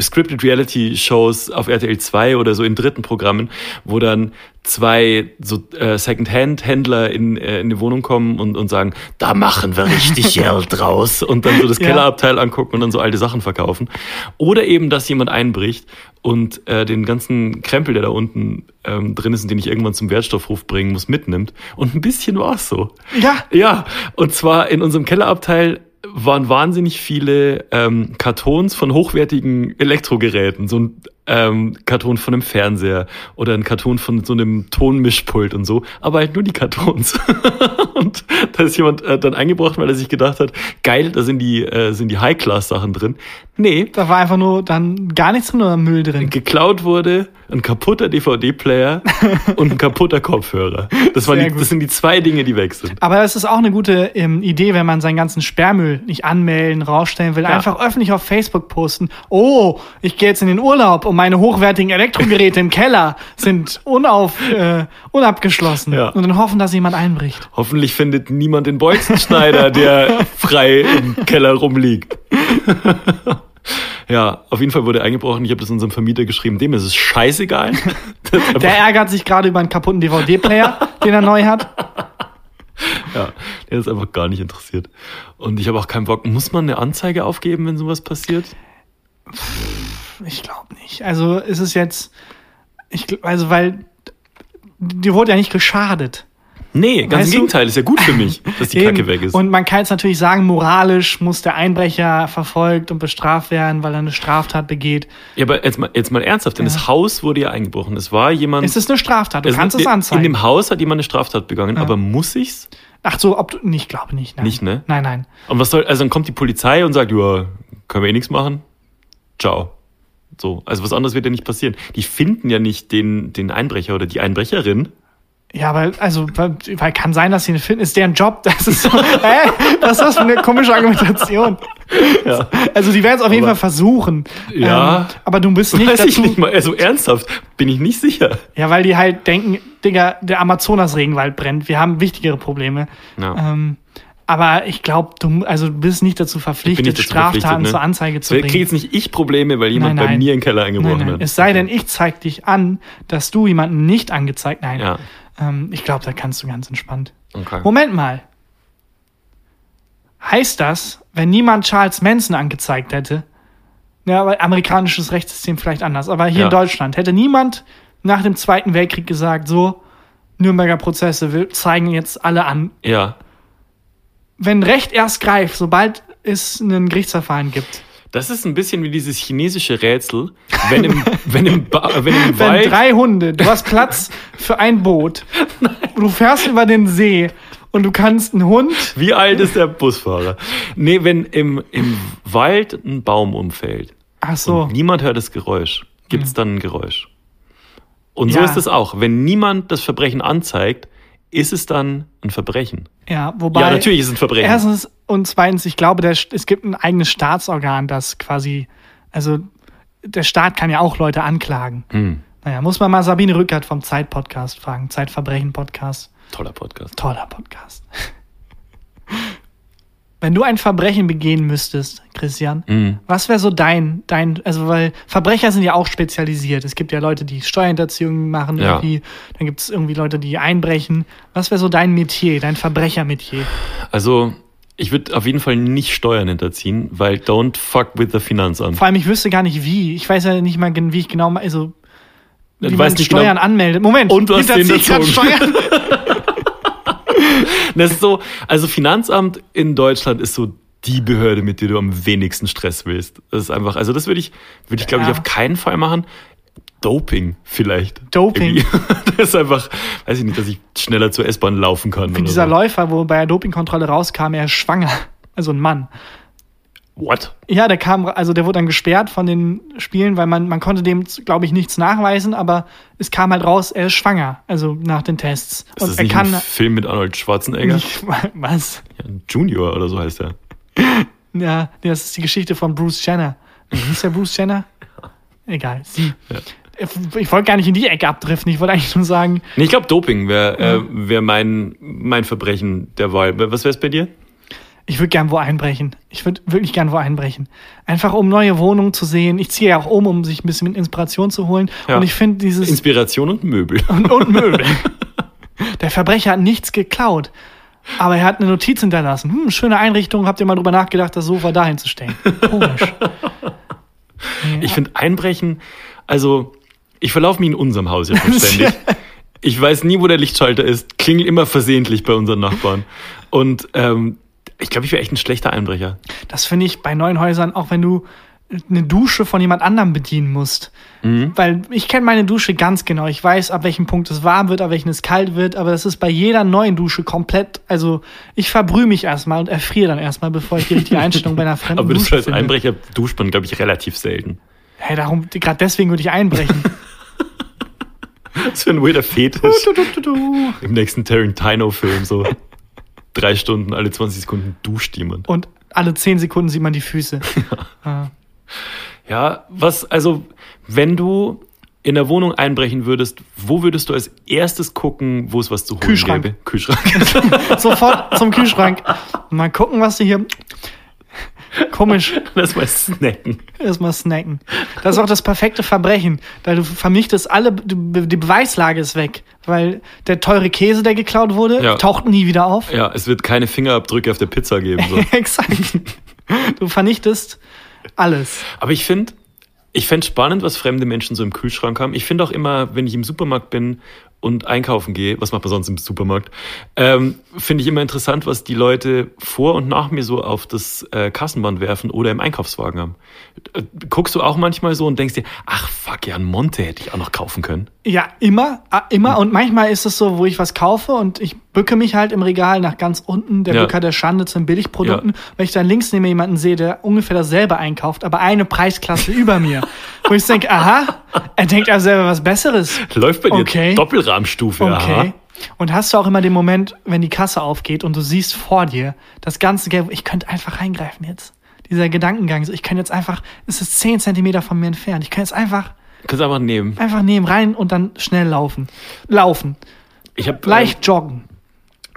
Scripted Reality Shows auf RTL 2 oder so in dritten Programmen, wo dann zwei so äh, Second-Hand-Händler in, äh, in die Wohnung kommen und, und sagen, da machen wir richtig [LAUGHS] Geld draus und dann so das Ja. Kellerabteil angucken und dann so alte Sachen verkaufen. Oder eben, dass jemand einbricht und äh, den ganzen Krempel, der da unten ähm, drin ist und den ich irgendwann zum Wertstoffhof bringen muss, mitnimmt. Und ein bisschen war es so. Ja, Ja, und zwar in unserem Kellerabteil waren wahnsinnig viele ähm, Kartons von hochwertigen Elektrogeräten. So ein ähm, Karton von einem Fernseher oder ein Karton von so einem Tonmischpult und so, aber halt nur die Kartons. [LAUGHS] und da ist jemand äh, dann eingebracht, weil er sich gedacht hat, geil, da sind die, äh, sind die High-Class-Sachen drin. Nee, da war einfach nur dann gar nichts drin oder Müll drin. geklaut wurde ein kaputter DVD-Player [LAUGHS] und ein kaputter Kopfhörer. Das, waren die, das sind die zwei Dinge, die weg sind. Aber es ist auch eine gute ähm, Idee, wenn man seinen ganzen Sperrmüll nicht anmelden, rausstellen will. Ja. Einfach öffentlich auf Facebook posten. Oh, ich gehe jetzt in den Urlaub und meine hochwertigen Elektrogeräte im Keller sind unauf, äh, unabgeschlossen. Ja. Und dann hoffen, dass jemand einbricht. Hoffentlich findet niemand den Bolzenschneider, [LAUGHS] der frei im Keller rumliegt. ja, auf jeden Fall wurde eingebrochen. Ich habe das unserem Vermieter geschrieben. Dem ist es scheißegal. [LAUGHS] Der ärgert sich gerade über einen kaputten DVD-Player, den er neu hat. ja, der ist einfach gar nicht interessiert. Und ich habe auch keinen Bock. Muss man eine Anzeige aufgeben, wenn sowas passiert? Ich glaube nicht. Also ist es jetzt, ich, also weil dir wurde ja nicht geschadet. Nee, ganz Weißt im du- Gegenteil. Ist ja gut für mich, dass die. [LAUGHS] Kacke weg ist. Und man kann jetzt natürlich sagen, moralisch muss der Einbrecher verfolgt und bestraft werden, weil er eine Straftat begeht. ja, aber jetzt mal, jetzt mal ernsthaft, denn Ja. das Haus wurde ja eingebrochen. Es war jemand. Es ist eine Straftat, du es- kannst es in- anzeigen. In dem Haus hat jemand eine Straftat begangen, aber muss ich's? Ach so, ob du, nee, ich glaube nicht. Nein. Nicht, ne? Nein, nein. Und was soll, also dann kommt die Polizei und sagt, ja, können wir eh nichts machen. Ciao. So, also was anderes wird ja nicht passieren. Die finden ja nicht den, den Einbrecher oder die Einbrecherin. Ja, aber also, weil, weil kann sein, dass sie eine finden, ist deren Job. [LAUGHS] Das ist so, hä? Was ist das für eine komische Argumentation? Ja. Also die werden es auf jeden Aber- Fall versuchen. Ja. Ähm, aber du bist nicht Weiß dazu. ich nicht mal. Also ernsthaft, bin ich nicht sicher. Ja, weil die halt denken, Digga, der Amazonas-Regenwald brennt. Wir haben wichtigere Probleme. Ja. Ähm, aber ich glaube, du, also du bist nicht dazu verpflichtet, dazu Straftaten verpflichtet, ne? zur Anzeige zu Kriege bringen. jetzt nicht ich Probleme, weil jemand Nein, bei nein. mir in den Keller eingebrochen nein. hat. Es sei denn, ich zeig dich an, dass du jemanden nicht angezeigt. Nein. Ja. Ähm, ich glaube, da kannst du ganz entspannt. Okay. Moment mal. Heißt das, wenn niemand Charles Manson angezeigt hätte, ja, aber amerikanisches Rechtssystem vielleicht anders, aber hier Ja. in Deutschland hätte niemand nach dem Zweiten Weltkrieg gesagt, so, Nürnberger Prozesse, wir zeigen jetzt alle an. Ja. Wenn Recht erst greift, sobald es ein Gerichtsverfahren gibt. Das ist ein bisschen wie dieses chinesische Rätsel. Wenn im, [LAUGHS] wenn im, ba wenn im Wenn Wald. drei Hunde, du hast Platz für ein Boot, [LAUGHS] du fährst über den See und du kannst einen Hund, Wie alt ist der Busfahrer? Nee, wenn im, im Wald ein Baum umfällt ach so, und niemand hört das Geräusch, gibt es dann ein Geräusch. Und so Ja. ist es auch. Wenn niemand das Verbrechen anzeigt, ist es dann ein Verbrechen. ja, wobei. ja, natürlich ist es ein Verbrechen. Erstens und zweitens, ich glaube, der, es gibt ein eigenes Staatsorgan, das quasi, also der Staat kann ja auch Leute anklagen. Hm, Naja, muss man mal Sabine Rückert vom Zeit-Podcast fragen. Zeitverbrechen-Podcast. toller Podcast. Toller Podcast. [LAUGHS] Wenn du ein Verbrechen begehen müsstest, Christian, Mhm. was wäre so dein, dein, also weil Verbrecher sind ja auch spezialisiert. Es gibt ja Leute, die Steuerhinterziehung machen, Ja. irgendwie, dann gibt es irgendwie Leute, die einbrechen. Was wäre so dein Metier, dein Verbrechermetier? Also, ich würde auf jeden Fall nicht Steuern hinterziehen, weil don't fuck with the Finanzamt. Vor allem, ich wüsste gar nicht wie. Ich weiß ja nicht mal, wie ich genau, also, wie man nicht Steuern genau- anmeldet. Moment, Und du hast den hinterziehe ich grad erzogen. Steuern. [LAUGHS] Das ist so, also Finanzamt in Deutschland ist so die Behörde, mit der du am wenigsten Stress willst. Das ist einfach, also das würde ich, würde ich glaube ich Ja. auf keinen Fall machen. Doping vielleicht. Doping. [LAUGHS] Das ist einfach, weiß ich nicht, dass ich schneller zur S-Bahn laufen kann. Wie dieser so. Läufer, wo bei der Dopingkontrolle rauskam, er ist schwanger. Also ein Mann. What? Ja, der kam, also der wurde dann gesperrt von den Spielen, weil man, man konnte dem, glaube ich, nichts nachweisen, aber es kam halt raus, er ist schwanger, also nach den Tests. Ist Und das er nicht kann ein Film mit Arnold Schwarzenegger? [LAUGHS] nicht, was? Ja, Junior oder so heißt er. [LAUGHS] Ja, das ist die Geschichte von Bruce Jenner. Wie hieß der Bruce Jenner? [LAUGHS] Egal, sie. Ich wollte gar nicht in die Ecke abdriften. Ich wollte eigentlich nur sagen, Nee, ich glaube, Doping wäre äh, wär mein, mein Verbrechen der Wahl. Was wäre es bei dir? Ich würde gern wo einbrechen. Ich würde wirklich gern wo einbrechen. Einfach um neue Wohnungen zu sehen. Ich ziehe ja auch um, um sich ein bisschen Inspiration zu holen. Ja. Und ich finde dieses Inspiration und Möbel. und, und [LAUGHS] Möbel. Der Verbrecher hat nichts geklaut. Aber er hat eine Notiz hinterlassen. Hm, schöne Einrichtung. Habt ihr mal drüber nachgedacht, das Sofa dahin zu stellen? Komisch. [LAUGHS] Ich finde Einbrechen, also ich verlaufe mich in unserem Haus ja ständig. [LAUGHS] Ich weiß nie, wo der Lichtschalter ist. Klingel immer versehentlich bei unseren Nachbarn. Und ähm, ich glaube, ich wäre echt ein schlechter Einbrecher. Das finde ich bei neuen Häusern, auch wenn du eine Dusche von jemand anderem bedienen musst. Weil ich kenne meine Dusche ganz genau. Ich weiß, ab welchem Punkt es warm wird, ab welchem es kalt wird, aber das ist bei jeder neuen Dusche komplett. Also ich verbrühe mich erstmal und erfriere dann erstmal, bevor ich die richtige Einstellung bei einer [LAUGHS] fremden Aber Dusche als finde. Einbrecher duscht man, glaube ich, relativ selten. Hey, darum, gerade deswegen würde ich einbrechen. [LAUGHS] Das ist ein weirder Fetisch. du, du, du, du. Im nächsten Tarantino-Film so drei Stunden, alle 20 Sekunden duscht jemand. Und alle zehn Sekunden sieht man die Füße. [LAUGHS] Ja, was, also, wenn du in der Wohnung einbrechen würdest, wo würdest du als erstes gucken, wo es was zu holen Kühlschrank. gäbe? Kühlschrank. [LAUGHS] Sofort zum Kühlschrank. Mal gucken, was du hier. Komisch. [LAUGHS] Lass mal snacken. Erstmal snacken. Das ist auch das perfekte Verbrechen. Da du vernichtest alle, die Beweislage ist weg. Weil der teure Käse, der geklaut wurde, Ja. taucht nie wieder auf. Ja, es wird keine Fingerabdrücke auf der Pizza geben. So. [LAUGHS] Exakt. Du vernichtest alles. Aber ich finde, ich fände spannend, was fremde Menschen so im Kühlschrank haben. Ich finde auch immer, wenn ich im Supermarkt bin und einkaufen gehe, was macht man sonst im Supermarkt, ähm, finde ich immer interessant, was die Leute vor und nach mir so auf das äh, Kassenband werfen oder im Einkaufswagen haben. Äh, Guckst du auch manchmal so und denkst dir, ach fuck, ja, ein Monte hätte ich auch noch kaufen können. Ja, immer, ah, immer. Und manchmal ist es so, wo ich was kaufe und ich bücke mich halt im Regal nach ganz unten, der Ja. Bücker der Schande zu den Billigprodukten. Wenn ich dann links neben jemanden sehe, der ungefähr dasselbe einkauft, aber eine Preisklasse über mir. Wo ich denke, aha, er denkt also selber was Besseres. Läuft bei dir Okay. Doppelrahmstufe, Okay. aha. Und hast du auch immer den Moment, wenn die Kasse aufgeht und du siehst vor dir das ganze Geld, ich könnte einfach reingreifen jetzt. Dieser Gedankengang, so, ich kann jetzt einfach, es ist 10 Zentimeter von mir entfernt, ich kann jetzt einfach, Kannst einfach nehmen. einfach nehmen, rein und dann schnell laufen. Laufen. Ich habe Leicht joggen.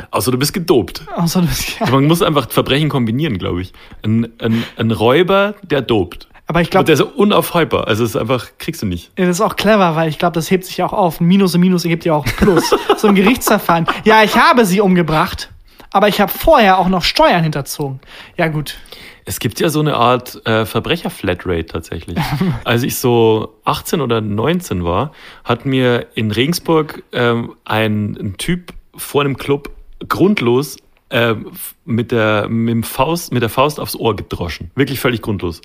Außer du bist gedopt. Außer das, ja. Man muss einfach Verbrechen kombinieren, glaube ich. Ein, ein, ein Räuber, der dopt. Aber ich Und glaube, der ist so unaufhaltbar. Also es ist einfach, kriegst du nicht. das ist auch clever, weil ich glaube, das hebt sich ja auch auf. Ein Minus und Minus ergibt ja auch Plus. [LAUGHS] so ein Gerichtsverfahren. Ja, ich habe sie umgebracht, aber ich habe vorher auch noch Steuern hinterzogen. Ja, gut. Es gibt ja so eine Art äh, Verbrecher-Flatrate tatsächlich. [LAUGHS] Als ich so 18 oder 19 war, hat mir in Regensburg ähm, ein, ein Typ vor einem Club grundlos f- mit, der, mit, dem Faust, mit der Faust aufs Ohr gedroschen. Wirklich völlig grundlos.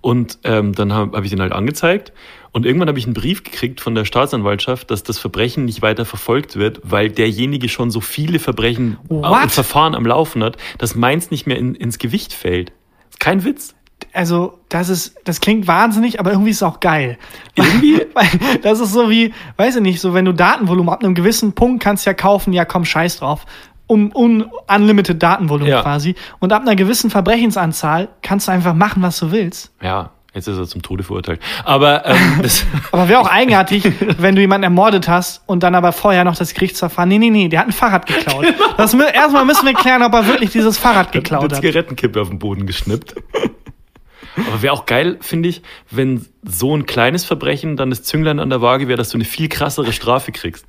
Und ähm, dann habe hab ich den halt angezeigt. Und irgendwann habe ich einen Brief gekriegt von der Staatsanwaltschaft, dass das Verbrechen nicht weiter verfolgt wird, weil derjenige schon so viele Verbrechen What? und Verfahren am Laufen hat, dass meins nicht mehr in, ins Gewicht fällt. Kein Witz. Also, das ist, das klingt wahnsinnig, aber irgendwie ist es auch geil. Irgendwie? [LAUGHS] Weil das ist so wie, weiß ich nicht, so wenn du Datenvolumen ab einem gewissen Punkt kannst ja kaufen, ja komm, scheiß drauf. Um, un, unlimited Datenvolumen Ja. quasi. Und ab einer gewissen Verbrechensanzahl kannst du einfach machen, was du willst. Ja, jetzt ist er zum Tode verurteilt. Aber ähm, [LAUGHS] das, Aber wäre auch eigenartig, wenn du jemanden ermordet hast und dann aber vorher noch das Gerichtsverfahren. Nee, nee, nee, der hat ein Fahrrad geklaut. [LAUGHS] Das, mü- erstmal müssen wir klären, ob er wirklich dieses Fahrrad eine geklaut hat. Zigarettenkippe auf den Boden geschnippt. [LAUGHS] Aber wäre auch geil, finde ich, wenn so ein kleines Verbrechen dann das Zünglein an der Waage wäre, dass du eine viel krassere Strafe kriegst.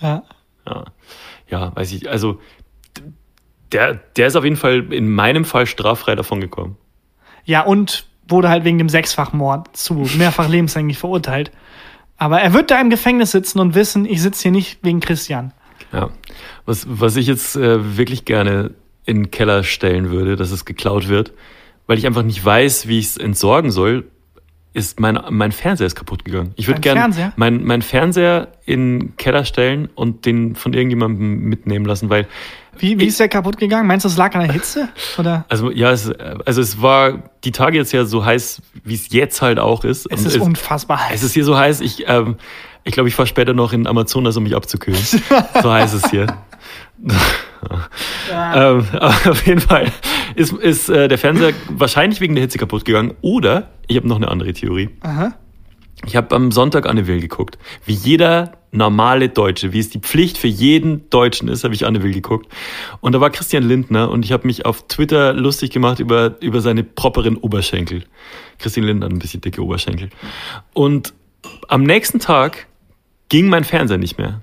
Ja. Ja, ja weiß ich. Also der, der ist auf jeden Fall in meinem Fall straffrei davon gekommen. Ja, und wurde halt wegen dem Sechsfachmord zu mehrfach lebenslänglich verurteilt. Aber er wird da im Gefängnis sitzen und wissen, ich sitze hier nicht wegen Christian. Ja. Was, was ich jetzt äh, wirklich gerne in den Keller stellen würde, dass es geklaut wird, weil ich einfach nicht weiß, wie ich es entsorgen soll, ist mein, mein Fernseher ist kaputt gegangen. Ich würde gerne mein, mein Fernseher in den Keller stellen und den von irgendjemandem mitnehmen lassen, weil Wie, wie ist der kaputt gegangen? Meinst du, es lag an der Hitze? Oder? also ja, es, also es war die Tage jetzt ja so heiß, wie es jetzt halt auch ist. Es Und ist unfassbar heiß. Es ist hier so heiß, ich, ähm, ich glaube, ich fahre später noch in Amazonas, um mich abzukühlen. [LAUGHS] so heiß ist es hier. [LAUGHS] ähm, auf jeden Fall ist, ist äh, der Fernseher wahrscheinlich wegen der Hitze kaputt gegangen. Oder ich habe noch eine andere Theorie. Aha. Ich habe am Sonntag Anne Will geguckt. Wie jeder normale Deutsche, wie es die Pflicht für jeden Deutschen ist, habe ich Anne Will geguckt. Und da war Christian Lindner und ich habe mich auf Twitter lustig gemacht über, über seine properen Oberschenkel. Christian Lindner hat ein bisschen dicke Oberschenkel. Und am nächsten Tag ging mein Fernseher nicht mehr.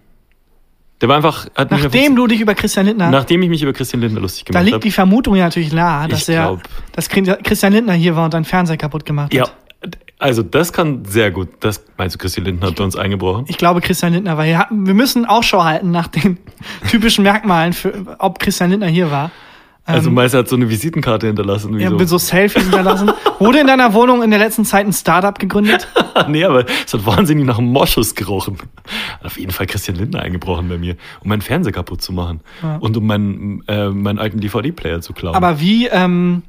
Der war einfach, hat Nachdem du dich über Christian Lindner, Nachdem ich mich über Christian Lindner lustig da gemacht liegt habe. die Vermutung ja natürlich nahe, dass Ich er, glaub. dass Christian Lindner hier war und deinen Fernseher kaputt gemacht Ja, hat. also das kann sehr gut. Das meinst du, Christian Lindner hat bei uns eingebrochen? Ich glaube, Christian Lindner war hier. Wir müssen Ausschau halten nach den [LAUGHS] typischen Merkmalen, für, ob Christian Lindner hier war. Also meinst du, er hat so eine Visitenkarte hinterlassen? Er so? so Selfies hinterlassen. Wurde in deiner Wohnung in der letzten Zeit ein Startup gegründet? [LAUGHS] nee, aber es hat wahnsinnig nach Moschus gerochen. Auf jeden Fall Christian Lindner eingebrochen bei mir, um meinen Fernseher kaputt zu machen und um meinen, äh, meinen alten DVD-Player zu klauen. Aber wie, ähm,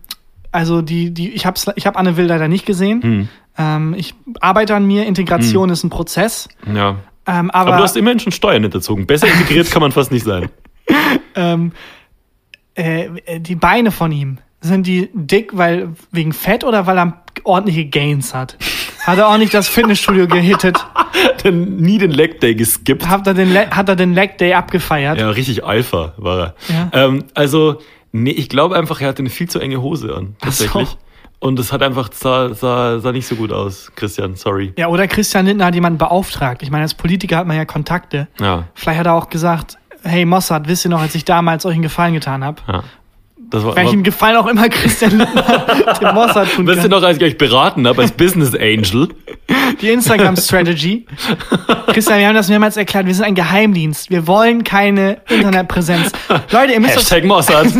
also die, die, ich habe ich hab Anne Will leider nicht gesehen. Hm. Ähm, ich arbeite an mir, Integration ist ein Prozess. ja. Ähm, aber Aber du hast immerhin schon Steuern hinterzogen. Besser integriert kann man fast nicht sein. [LAUGHS] ähm, äh, die Beine von ihm, sind die dick, weil wegen Fett oder weil er ordentliche Gains hat? Hat er auch nicht das Fitnessstudio gehittet? [LAUGHS] Dann nie den Leg Day geskippt. Hat er den, Le hat er den Leg Day abgefeiert? Ja, richtig Alpha war er. Ja. Ähm, also, nee, ich glaube einfach, er hatte eine viel zu enge Hose an. Tatsächlich. Und es hat einfach, sah, sah, sah nicht so gut aus, Christian, sorry. Ja, oder Christian Lindner hat jemanden beauftragt. Ich meine, als Politiker hat man ja Kontakte. Ja, Vielleicht hat er auch gesagt, hey Mossad, wisst ihr noch, als ich damals euch einen Gefallen getan habe? ja. Das war, Welchen Gefallen auch immer Christian Lindner [LAUGHS] dem Mossad tun Wisst ihr noch, als ich euch beraten habe als Business Angel? Die Instagram-Strategy. Christian, wir haben das mehrmals erklärt, wir sind ein Geheimdienst. Wir wollen keine Internetpräsenz. Leute, ihr müsst Hashtag Mossad. [LAUGHS]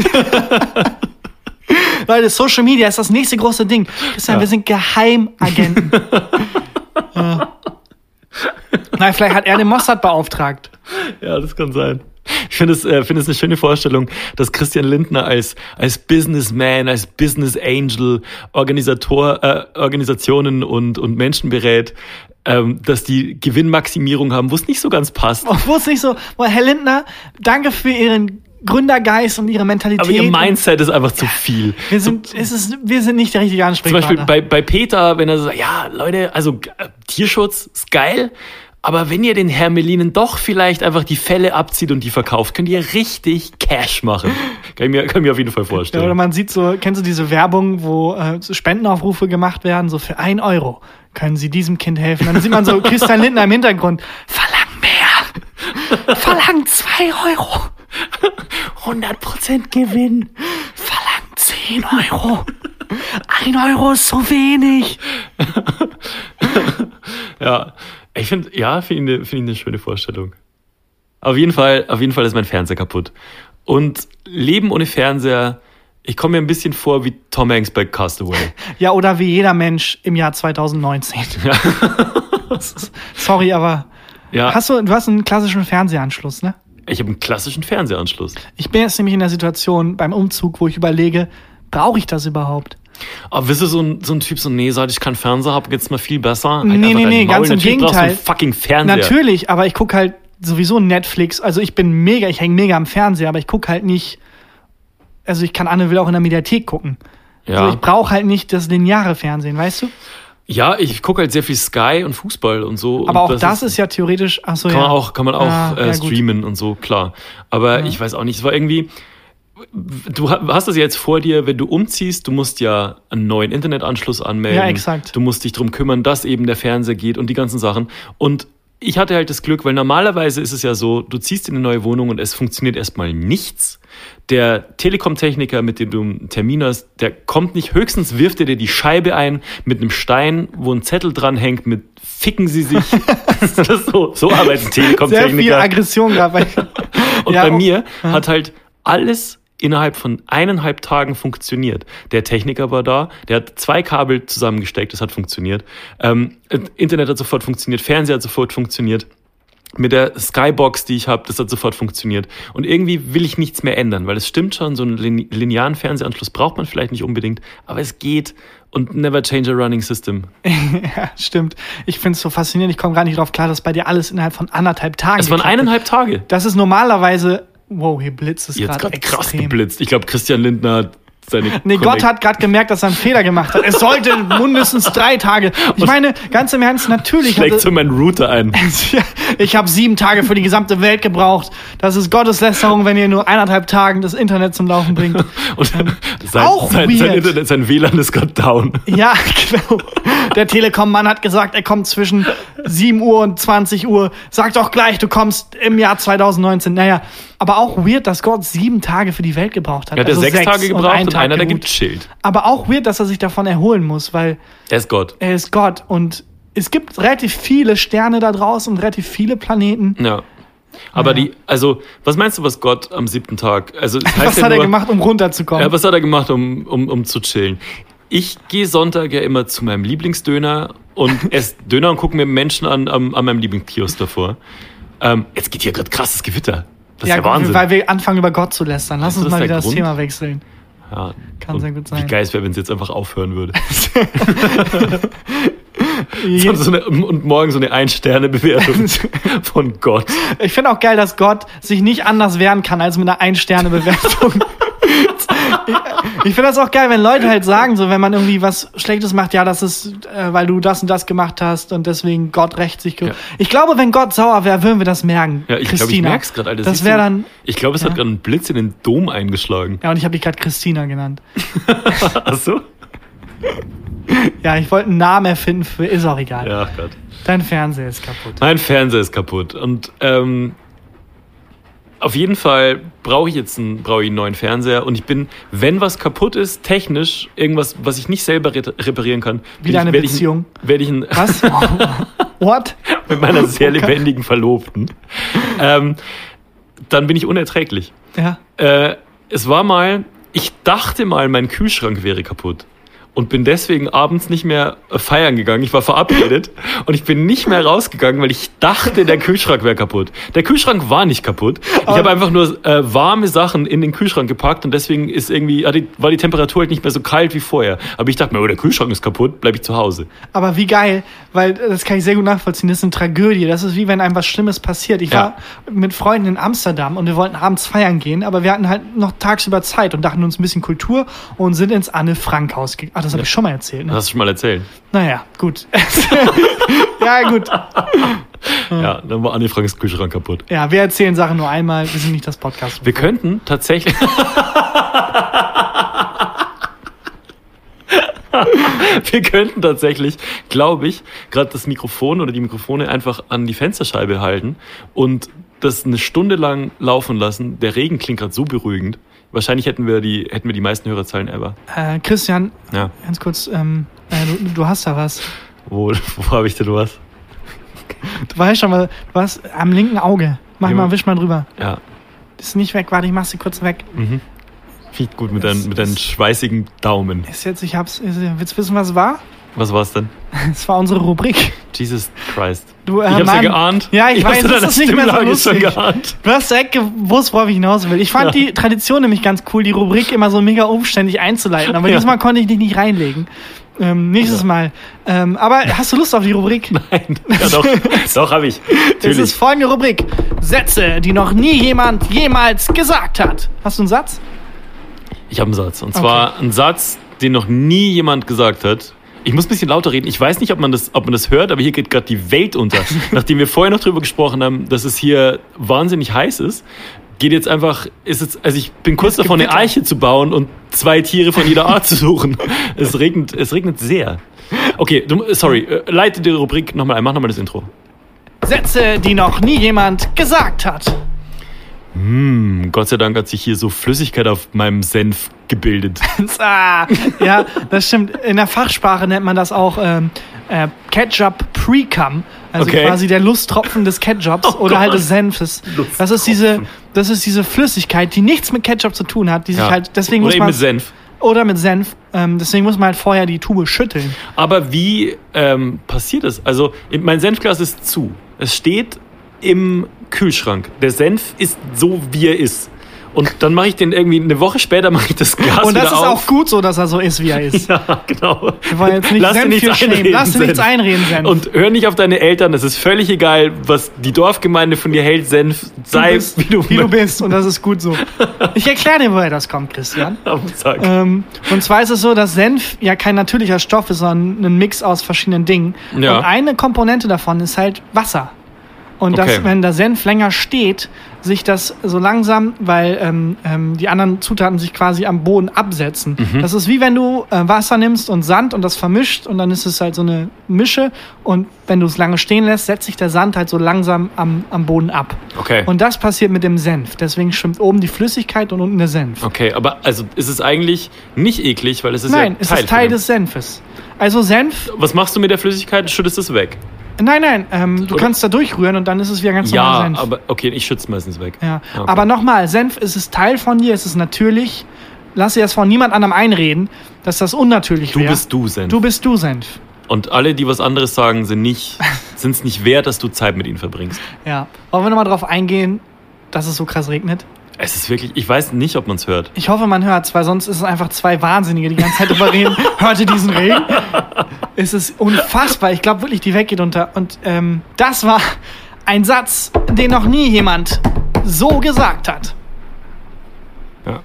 Leute, Social Media ist das nächste große Ding. Christian, Ja. wir sind Geheimagenten. ja. [LAUGHS] Nein, vielleicht hat er den Mossad beauftragt. Ja, das kann sein. Ich finde es, äh, finde es eine schöne Vorstellung, dass Christian Lindner als, als Businessman, als Business Angel Organisator, äh, Organisationen und, und Menschen berät, ähm, dass die Gewinnmaximierung haben, wo es nicht so ganz passt. Wo es nicht so, boah, Herr Lindner, danke für Ihren Gründergeist und Ihre Mentalität. Aber ihr Mindset ist einfach zu viel. wir sind, es ist, wir sind nicht der richtige Zum Ansprechpartner. Beispiel bei, bei Peter, wenn er so sagt, ja, Leute, also äh, Tierschutz ist geil, aber wenn ihr den Hermelinen doch vielleicht einfach die Felle abzieht und die verkauft, könnt ihr richtig Cash machen. [LAUGHS] Kann ich mir, kann ich mir auf jeden Fall Ja, oder vorstellen. man sieht so, kennst du diese Werbung, wo äh, Spendenaufrufe gemacht werden, so für ein Euro können Sie diesem Kind helfen. Dann sieht man so [LAUGHS] Christian Lindner im Hintergrund, verlang mehr, verlang zwei Euro, 100% Gewinn. verlang zehn Euro, ein Euro ist so wenig. [LAUGHS] Ja, ich finde, ja, finde ich, eine- finde ich eine schöne Vorstellung. Auf jeden Fall, auf jeden Fall ist mein Fernseher kaputt. Und Leben ohne Fernseher, ich komme mir ein bisschen vor wie Tom Hanks bei Castaway. [LAUGHS] Ja, oder wie jeder Mensch im Jahr 2019. [LAUGHS] Sorry, aber Ja, hast du, du hast einen klassischen Fernsehanschluss, ne? Ich habe einen klassischen Fernsehanschluss. Ich bin jetzt nämlich in der Situation beim Umzug, wo ich überlege, brauche ich das überhaupt? Aber bist du so ein, so ein Typ, so, nee, seit ich keinen Fernseher habe, geht's mir viel besser? Nee, Halt nee, nee, Maul. ganz im Gegenteil. fucking Fernseher. Natürlich, aber ich gucke halt sowieso Netflix. Also ich bin mega, ich hänge mega am Fernseher, aber ich gucke halt nicht. Also ich kann Anne will auch in der Mediathek gucken. Ja, Also ich brauche halt nicht das lineare Fernsehen, weißt du? Ja ich gucke halt sehr viel Sky und Fußball und so. Aber und auch das, ist, ja theoretisch. Ach so, Kann ja. man auch, kann man auch Ja, äh, ja, streamen und so, klar. Aber ich weiß auch nicht, es war irgendwie. Du ha- hast das ja jetzt vor dir, wenn du umziehst, du musst ja einen neuen Internetanschluss anmelden. Ja, exakt. Du musst dich drum kümmern, dass eben der Fernseher geht und die ganzen Sachen. Und ich hatte halt das Glück, weil normalerweise ist es ja so, du ziehst in eine neue Wohnung und es funktioniert erstmal nichts. Der Telekom-Techniker, mit dem du einen Termin hast, der kommt nicht, höchstens wirft er dir die Scheibe ein mit einem Stein, wo ein Zettel dran hängt mit Ficken Sie sich. [LAUGHS] so, so arbeitet ein Sehr viel Telekom-Techniker. Aggression gerade. [LAUGHS] Und Ja, bei oh, mir hat halt alles innerhalb von eineinhalb Tagen funktioniert. Der Techniker war da, der hat zwei Kabel zusammengesteckt, das hat funktioniert. Ähm, Internet hat sofort funktioniert, Fernseher hat sofort funktioniert. Mit der Skybox, die ich habe, das hat sofort funktioniert. Und irgendwie will ich nichts mehr ändern, weil es stimmt schon, so einen lin- linearen Fernsehanschluss braucht man vielleicht nicht unbedingt, aber es geht. Und never change a running system. [LAUGHS] ja, stimmt. Ich finde es so faszinierend. Ich komme gar nicht drauf klar, dass bei dir alles innerhalb von anderthalb Tagen. Es waren eineinhalb Tage. Das ist normalerweise. Wow, hier blitzt es Jetzt gerade gerade krass extrem. geblitzt. Ich glaube, Christian Lindner hat seine Nee, Gott hat gerade gemerkt, dass er einen Fehler gemacht hat. Es sollte [LAUGHS] mindestens drei Tage. Ich meine, ganz im Ernst, natürlich. schlägt so meinen Router ein. [LAUGHS] ich habe sieben Tage für die gesamte Welt gebraucht. Das ist Gotteslästerung, wenn ihr nur eineinhalb Tagen das Internet zum Laufen bringt. [LAUGHS] Und sein, Auch sein, sein. Internet, sein WLAN ist gerade down. Ja, genau. Der Telekom-Mann hat gesagt, er kommt zwischen 7 Uhr und 20 Uhr. Sag doch gleich, du kommst im Jahr 2019. Naja, aber auch weird, dass Gott sieben Tage für die Welt gebraucht hat. Er hat Also ja sechs, Tage gebraucht und, Einer, der geruht. gechillt. Aber auch weird, dass er sich davon erholen muss, weil Er ist Gott. er ist Gott und es gibt relativ viele Sterne da draußen und relativ viele Planeten. Ja. Aber Ja. die, also, was meinst du, was Gott am siebten Tag, also, [LAUGHS] Was ja hat er nur, gemacht, um runterzukommen? Ja, was hat er gemacht, um, um, um zu chillen? Ich gehe Sonntag ja immer zu meinem Lieblingsdöner und [LAUGHS] esse Döner und gucke mir Menschen an, an, an meinem Lieblingskiosk davor. Ähm, jetzt geht hier gerade krasses Gewitter. Das ist ja, Wahnsinn. weil wir anfangen über Gott zu lästern. Lass Ist uns mal der wieder das Grund? Thema wechseln. Ja. Kann Und sehr gut sein. Wie geil es wäre, wenn es jetzt einfach aufhören würde. [LAUGHS] Und, so eine, und morgen so eine Ein-Sterne-Bewertung [LAUGHS] von Gott. Ich finde auch geil, dass Gott sich nicht anders wehren kann als mit einer Ein-Sterne-Bewertung. [LAUGHS] ich finde das auch geil, wenn Leute halt sagen, so wenn man irgendwie was Schlechtes macht, ja, das ist, äh, weil du das und das gemacht hast und deswegen Gott rächt sich. Ja. Ich glaube, wenn Gott sauer wäre, würden wir das merken. Ja, ich glaube, ich es gerade, Alter. Das wäre dann. Ich glaube, es Ja. hat gerade einen Blitz in den Dom eingeschlagen. Ja, und ich habe dich gerade Christina genannt. [LAUGHS] Ach so? Ja, ich wollte einen Namen erfinden für, ist auch egal. Ja, Gott. Dein Fernseher ist kaputt. Mein Fernseher ist kaputt. Und ähm, auf jeden Fall brauche ich jetzt einen, brauche ich einen neuen Fernseher. Und ich bin, wenn was kaputt ist, technisch, irgendwas, was ich nicht selber re reparieren kann, Wie deine ich, werde ich, Beziehung. werde ich Was? [LAUGHS] [LAUGHS] What? mit meiner [LAUGHS] sehr lebendigen Verlobten, ähm, dann bin ich unerträglich. Ja. Äh, es war mal, ich dachte mal, mein Kühlschrank wäre kaputt. Und bin deswegen abends nicht mehr äh, feiern gegangen. Ich war verabredet [LAUGHS] und ich bin nicht mehr rausgegangen, weil ich dachte, der Kühlschrank wäre kaputt. Der Kühlschrank war nicht kaputt. Ich habe einfach nur äh, warme Sachen in den Kühlschrank gepackt und deswegen ist irgendwie, war die Temperatur halt nicht mehr so kalt wie vorher. Aber ich dachte mir, oh, der Kühlschrank ist kaputt, bleibe ich zu Hause. Aber wie geil, weil äh, das kann ich sehr gut nachvollziehen. Das ist eine Tragödie. Das ist wie wenn einem was Schlimmes passiert. Ich Ja. war mit Freunden in Amsterdam und wir wollten abends feiern gehen, aber wir hatten halt noch tagsüber Zeit und dachten uns ein bisschen Kultur und sind ins Anne Frank Haus gegangen. Das habe ich schon mal erzählt. Ne? Das hast du schon mal erzählt. Naja, gut. [LAUGHS] ja, gut. Ja, dann war Anne Franks Kühlschrank kaputt. Ja, wir erzählen Sachen nur einmal. Wir sind nicht das Podcast. Wir könnten tatsächlich. [LAUGHS] Wir könnten tatsächlich, glaube ich, gerade das Mikrofon oder die Mikrofone einfach an die Fensterscheibe halten und das eine Stunde lang laufen lassen. Der Regen klingt gerade so beruhigend. Wahrscheinlich hätten wir die, hätten wir die meisten Hörerzahlen ever. Äh, Christian, Ja. ganz kurz, ähm, äh, du, du hast da was. Wo, wo habe ich denn was? Du weißt schon mal, was am linken Auge. Mach Jo. mal, wisch mal drüber. Ja. Ist nicht weg, warte, ich mach sie kurz weg. Mhm. Ich gut mit, Es deinen, mit deinen schweißigen Daumen. Ist jetzt, ich hab's, ist, willst du wissen, was es war? Was war's denn? [LAUGHS] Es war unsere Rubrik. Jesus Christ. Du, äh, Ich hab's Mann. ja geahnt. Ja, ich, weiß, hab's in das ist nicht mehr so Stimmlage schon lustig. geahnt. Du hast direkt gewusst, worauf ich hinaus will. Ich fand Ja. die Tradition nämlich ganz cool, die Rubrik immer so mega umständlich einzuleiten. Aber Ja. dieses Mal konnte ich dich nicht reinlegen. Ähm, nächstes Ja. Mal. Ähm, aber hast du Lust auf die Rubrik? [LAUGHS] Nein. Ja, doch. [LAUGHS] doch, habe ich. Es Natürlich. ist folgende Rubrik. Sätze, die noch nie jemand jemals gesagt hat. Hast du einen Satz? Ich habe einen Satz. Und zwar einen Satz, den noch nie jemand gesagt hat. Ich muss ein bisschen lauter reden. Ich weiß nicht, ob man das, ob man das hört, aber hier geht gerade die Welt unter. [LAUGHS] Nachdem wir vorher noch drüber gesprochen haben, dass es hier wahnsinnig heiß ist, geht jetzt einfach, ist jetzt, also ich bin kurz Jetzt davor, eine. Eiche zu bauen und zwei Tiere von jeder Art zu suchen. [LAUGHS] Es regnet, es regnet sehr. Okay, du, sorry, äh, leite die Rubrik nochmal ein, mach nochmal das Intro. Sätze, die noch nie jemand gesagt hat. Hm, Gott sei Dank hat sich hier so Flüssigkeit auf meinem Senf gebildet. [LAUGHS] ah, ja, das stimmt. In der Fachsprache nennt man das auch ähm, äh, Ketchup Pre-Cum. Also Okay. quasi der Lusttropfen des Ketchups Oh oder halt Gott. des Senfes. Das ist diese, das ist diese Flüssigkeit, die nichts mit Ketchup zu tun hat, die sich Ja. halt, deswegen Oder muss eben man, mit Senf. oder mit Senf, ähm, deswegen muss man halt vorher die Tube schütteln. Aber wie ähm, passiert es? Also, mein Senfglas ist zu. Es steht im Kühlschrank. Der Senf ist so, wie er ist. und dann mache ich den irgendwie eine Woche später mache ich das Gas Und das ist auf. auch gut so, dass er so ist, wie er ist. [LAUGHS] Ja, genau. Wir wollen jetzt nicht Lass dir nichts einreden, Lass dir nichts Senf. einreden, Senf. Und hör nicht auf deine Eltern, es ist völlig egal, was die Dorfgemeinde von dir hält, Senf, sei du bist, wie du, wie du bist und das ist gut so. Ich erkläre dir, woher das kommt, Christian. [LAUGHS] Ähm, und zwar ist es so, dass Senf ja kein natürlicher Stoff ist, sondern ein Mix aus verschiedenen Dingen. Ja. Und eine Komponente davon ist halt Wasser. Und Okay. dass, wenn der Senf länger steht, sich das so langsam, weil ähm, ähm, die anderen Zutaten sich quasi am Boden absetzen. Mhm. Das ist wie wenn du äh, Wasser nimmst und Sand und das vermischt und dann ist es halt so eine Mische. Und wenn du es lange stehen lässt, setzt sich der Sand halt so langsam am, am Boden ab. Okay. Und das passiert mit dem Senf. Deswegen schwimmt oben die Flüssigkeit und unten der Senf. Okay, aber also ist es eigentlich nicht eklig, weil es ist Nein, ja es Teil ist Teil des Senfes. Also Senf, Was machst du mit der Flüssigkeit? Schüttest es weg? Nein, nein, ähm, du Oder- kannst da durchrühren und dann ist es wieder ganz normal Ja, Senf. aber okay, ich schütze meistens weg. ja. Okay. Aber nochmal, Senf ist es Teil von dir, es ist natürlich. Lass dir das von niemand anderem einreden, dass das unnatürlich Du wäre. bist du, Senf. Du bist du, Senf. Und alle, die was anderes sagen, sind nicht, [LAUGHS] sind es nicht wert, dass du Zeit mit ihnen verbringst. Ja. Wollen wir nochmal drauf eingehen, dass es so krass regnet? Es ist wirklich, ich weiß nicht, ob man es hört. Ich hoffe, man hört es, weil sonst ist es einfach zwei Wahnsinnige, die ganze Zeit drüber reden. [LAUGHS] Hört ihr diesen Regen? Es ist unfassbar. Ich glaube wirklich, die Welt geht unter. Und ähm, das war ein Satz, den noch nie jemand so gesagt hat. Ja.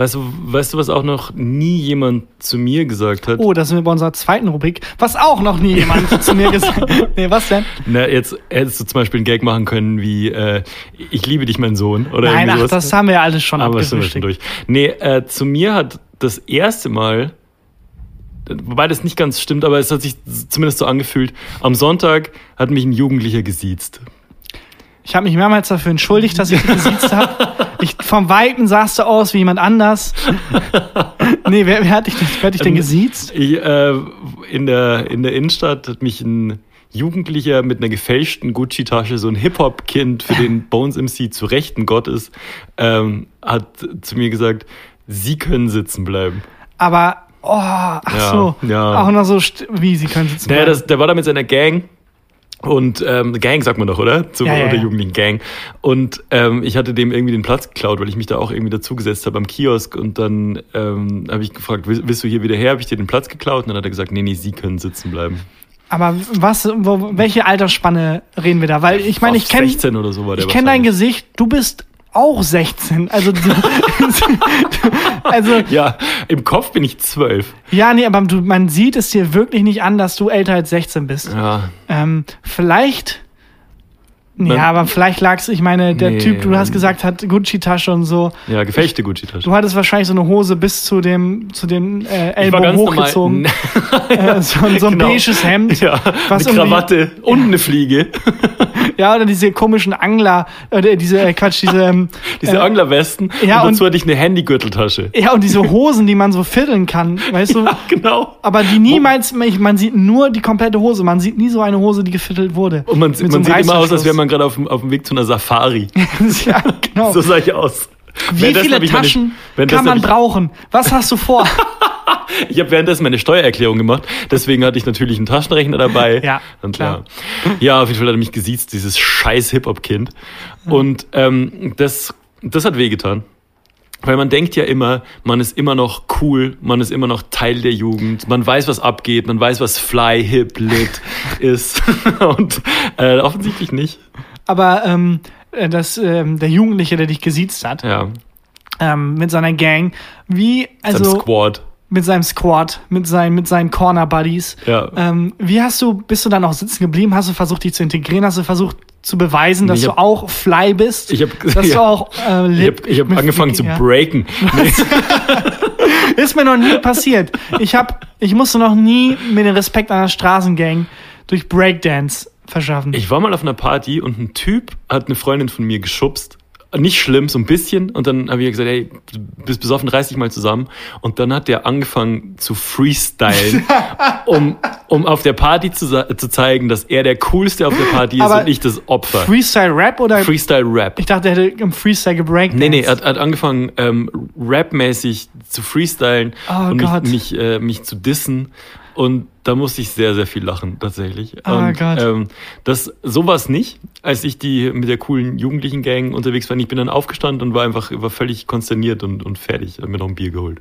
Weißt du, weißt du, was auch noch nie jemand zu mir gesagt hat? Oh, das sind wir bei unserer zweiten Rubrik. Was auch noch nie jemand [LAUGHS] zu mir gesagt hat. Nee, was denn? Na, jetzt hättest du zum Beispiel einen Gag machen können wie äh, Ich liebe dich, mein Sohn. Oder Nein, ach, das haben wir ja alles schon Aber das sind wir schon durch. Nee, äh, zu mir hat das erste Mal, wobei das nicht ganz stimmt, aber es hat sich zumindest so angefühlt, am Sonntag hat mich ein Jugendlicher gesiezt. Ich habe mich mehrmals dafür entschuldigt, dass ich dich gesiezt habe. Ich, vom Weiten sahst du aus wie jemand anders. Nee, wer, wer hat dich, denn- wer hat dich denn gesiezt? Ich, äh, in, der, in der Innenstadt hat mich ein Jugendlicher mit einer gefälschten Gucci-Tasche, so ein Hip-Hop-Kind, für den Bones MC zu rechten Gott ist, ähm, hat zu mir gesagt, Sie können sitzen bleiben. Aber, oh, ach Ja, so. ja. Auch noch so, wie, sie können sitzen Naja, bleiben. das, der war da mit seiner Gang. Und ähm, Gang sagt man doch, oder? Zu Ja, ja, oder ja. jugendlichen Gang. Und ähm, ich hatte dem irgendwie den Platz geklaut, weil ich mich da auch irgendwie dazugesetzt habe am Kiosk. Und dann ähm, habe ich gefragt, willst, du hier wieder her? Habe ich dir den Platz geklaut? Und dann hat er gesagt, nee, nee, Sie können sitzen bleiben. Aber was, wo, welche Altersspanne reden wir da? Weil ich meine, ich kenne 16 oder so war der ich kenn dein. Gesicht, du bist auch 16. Also, [LAUGHS] also Ja, im Kopf bin ich zwölf. ja, nee, aber du, man sieht es dir wirklich nicht an, dass du älter als 16 bist. Ja, Ähm, vielleicht. Ja, aber vielleicht lag's, ich meine, der Nee, Typ, du hast gesagt, hat Gucci-Tasche und so. ja gefälschte Gucci-Tasche. Du hattest wahrscheinlich so eine Hose bis zu dem, zu den äh, Ellbogen hochgezogen. [LAUGHS] äh, so, ein- so ein Genau. beiges Hemd. Ja, Was eine Krawatte und eine Fliege. [LAUGHS] Ja, oder diese komischen Angler, oder diese, äh, Quatsch, diese, ähm, Diese äh, Anglerwesten. ja, und dazu und- hatte ich eine Handygürteltasche. ja, und diese Hosen, die man so vierteln kann, weißt du? [LAUGHS] Genau. Aber die niemals, man sieht nur die komplette Hose, man sieht nie so eine Hose, die geviertelt wurde. Und man, man so sieht immer aus, als wäre man gerade auf, dem- auf dem Weg zu einer Safari. [LAUGHS] ja, genau. So sah ich aus. Wie Währenddessen viele meine- Taschen währenddessen kann man brauchen? Was hast du vor? [LAUGHS] Ich habe währenddessen meine Steuererklärung gemacht, deswegen hatte ich natürlich einen Taschenrechner dabei. Ja, und, klar. Ja. ja, auf jeden Fall hat er mich gesiezt, dieses scheiß Hip-Hop-Kind. Und ähm, das, das hat wehgetan. Weil man denkt ja immer, man ist immer noch cool, man ist immer noch Teil der Jugend, man weiß, was abgeht, man weiß, was fly, hip, lit [LAUGHS] ist. [LAUGHS] Und äh, offensichtlich nicht. Aber ähm, äh, das, ähm, der Jugendliche, der dich gesiezt hat, Ja, ähm, mit seiner Gang, wie, also, also Squad. Mit seinem Squad, mit seinen, mit seinen Corner Buddies, Ja. ähm, wie hast du, bist du dann auch sitzen geblieben? Hast du versucht, dich zu integrieren? Hast du versucht zu beweisen, dass ich du hab- auch fly bist? Ich hab- dass du [LAUGHS] ja. auch äh, Ich lip, habe ich hab angefangen zu ja. breaken. [LAUGHS] Nee. Ist mir noch nie passiert. Ich hab, ich musste noch nie mir den Respekt einer Straßengang durch Breakdance verschaffen. Ich war mal auf einer Party und ein Typ hat eine Freundin von mir geschubst. Nicht schlimm, so ein bisschen. Und dann habe ich gesagt, hey, du bist besoffen, reiß dich mal zusammen. Und dann hat der angefangen zu freestylen, [LAUGHS] um, um auf der Party zu, zu zeigen, dass er der Coolste auf der Party ist Aber und ich das Opfer. Freestyle Rap oder? Freestyle Rap. ich dachte, er hätte im Freestyle gebreakt. Nee, nee, er hat, hat angefangen, ähm, rapmäßig zu freestylen Oh und Gott. mich, mich, äh, mich zu dissen. Und da musste ich sehr, sehr viel lachen, tatsächlich. Oh und, Gott. Ähm, das, sowas nicht, als ich die mit der coolen jugendlichen Gang unterwegs war. Ich bin dann aufgestanden und war einfach war völlig konsterniert und, und fertig. Hab mir noch ein Bier geholt.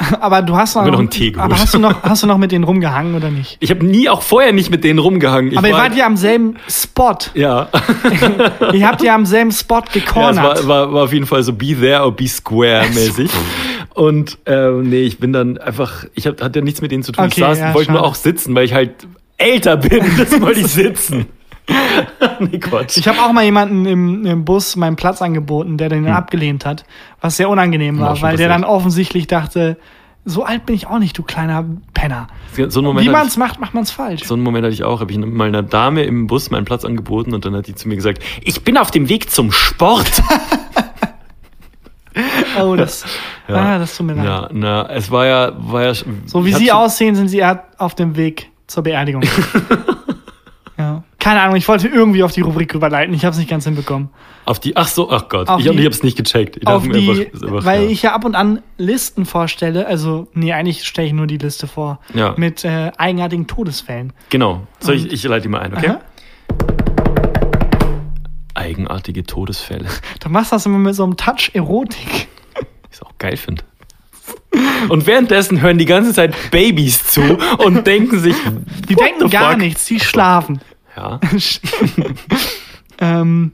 [LAUGHS] Aber du hast noch, noch einen Tee geholt. aber hast du noch, [LAUGHS] hast du noch mit denen rumgehangen oder nicht? Ich habe nie, auch vorher nicht mit denen rumgehangen. Ich aber ihr war, wart ja am selben Spot. Ja, [LAUGHS] Ihr habt ja am selben Spot ja es gecornert. war, war, war auf jeden Fall so be there or be square mäßig. Und ähm, nee, ich bin dann einfach, ich hab, hatte ja nichts mit denen zu tun. Okay, ich saß, ja, wollte nur auch sitzen, weil ich halt älter bin. [LAUGHS] Das wollte ich sitzen. [LAUGHS] nee, Quatsch. Ich habe auch mal jemanden im, im Bus meinen Platz angeboten, der den abgelehnt hat, was sehr unangenehm War schon weil der dann offensichtlich dachte, so alt bin ich auch nicht, du kleiner Penner. so Wie man es macht, macht man es falsch. So einen Moment hatte ich auch. Habe ich mal einer Dame im Bus meinen Platz angeboten und dann hat die zu mir gesagt, ich bin auf dem Weg zum Sport. [LAUGHS] Oh, das, ah, das tut mir leid. ja, na, es war ja, war ja So wie sie aussehen, sind sie auf dem Weg zur Beerdigung. [LAUGHS] ja. Keine Ahnung, ich wollte irgendwie auf die Rubrik überleiten. Ich habe es nicht ganz hinbekommen. Auf die, ach so, ach Gott, Auf ich, und die- ich habe es nicht gecheckt. Ich auf die, einfach, weil ja. ich ja ab und an Listen vorstelle. Also, nee, eigentlich stelle ich nur die Liste vor. Ja. Mit äh, eigenartigen Todesfällen. Genau. Soll ich, ich leite die mal ein, okay? Aha. Eigenartige Todesfälle. [LAUGHS] Du machst das immer mit so einem Touch Erotik. [LAUGHS] Ich auch geil finde. Und währenddessen hören die ganze Zeit Babys zu und [LAUGHS] denken sich, Die denken gar nichts, die schlafen. Ja. ähm,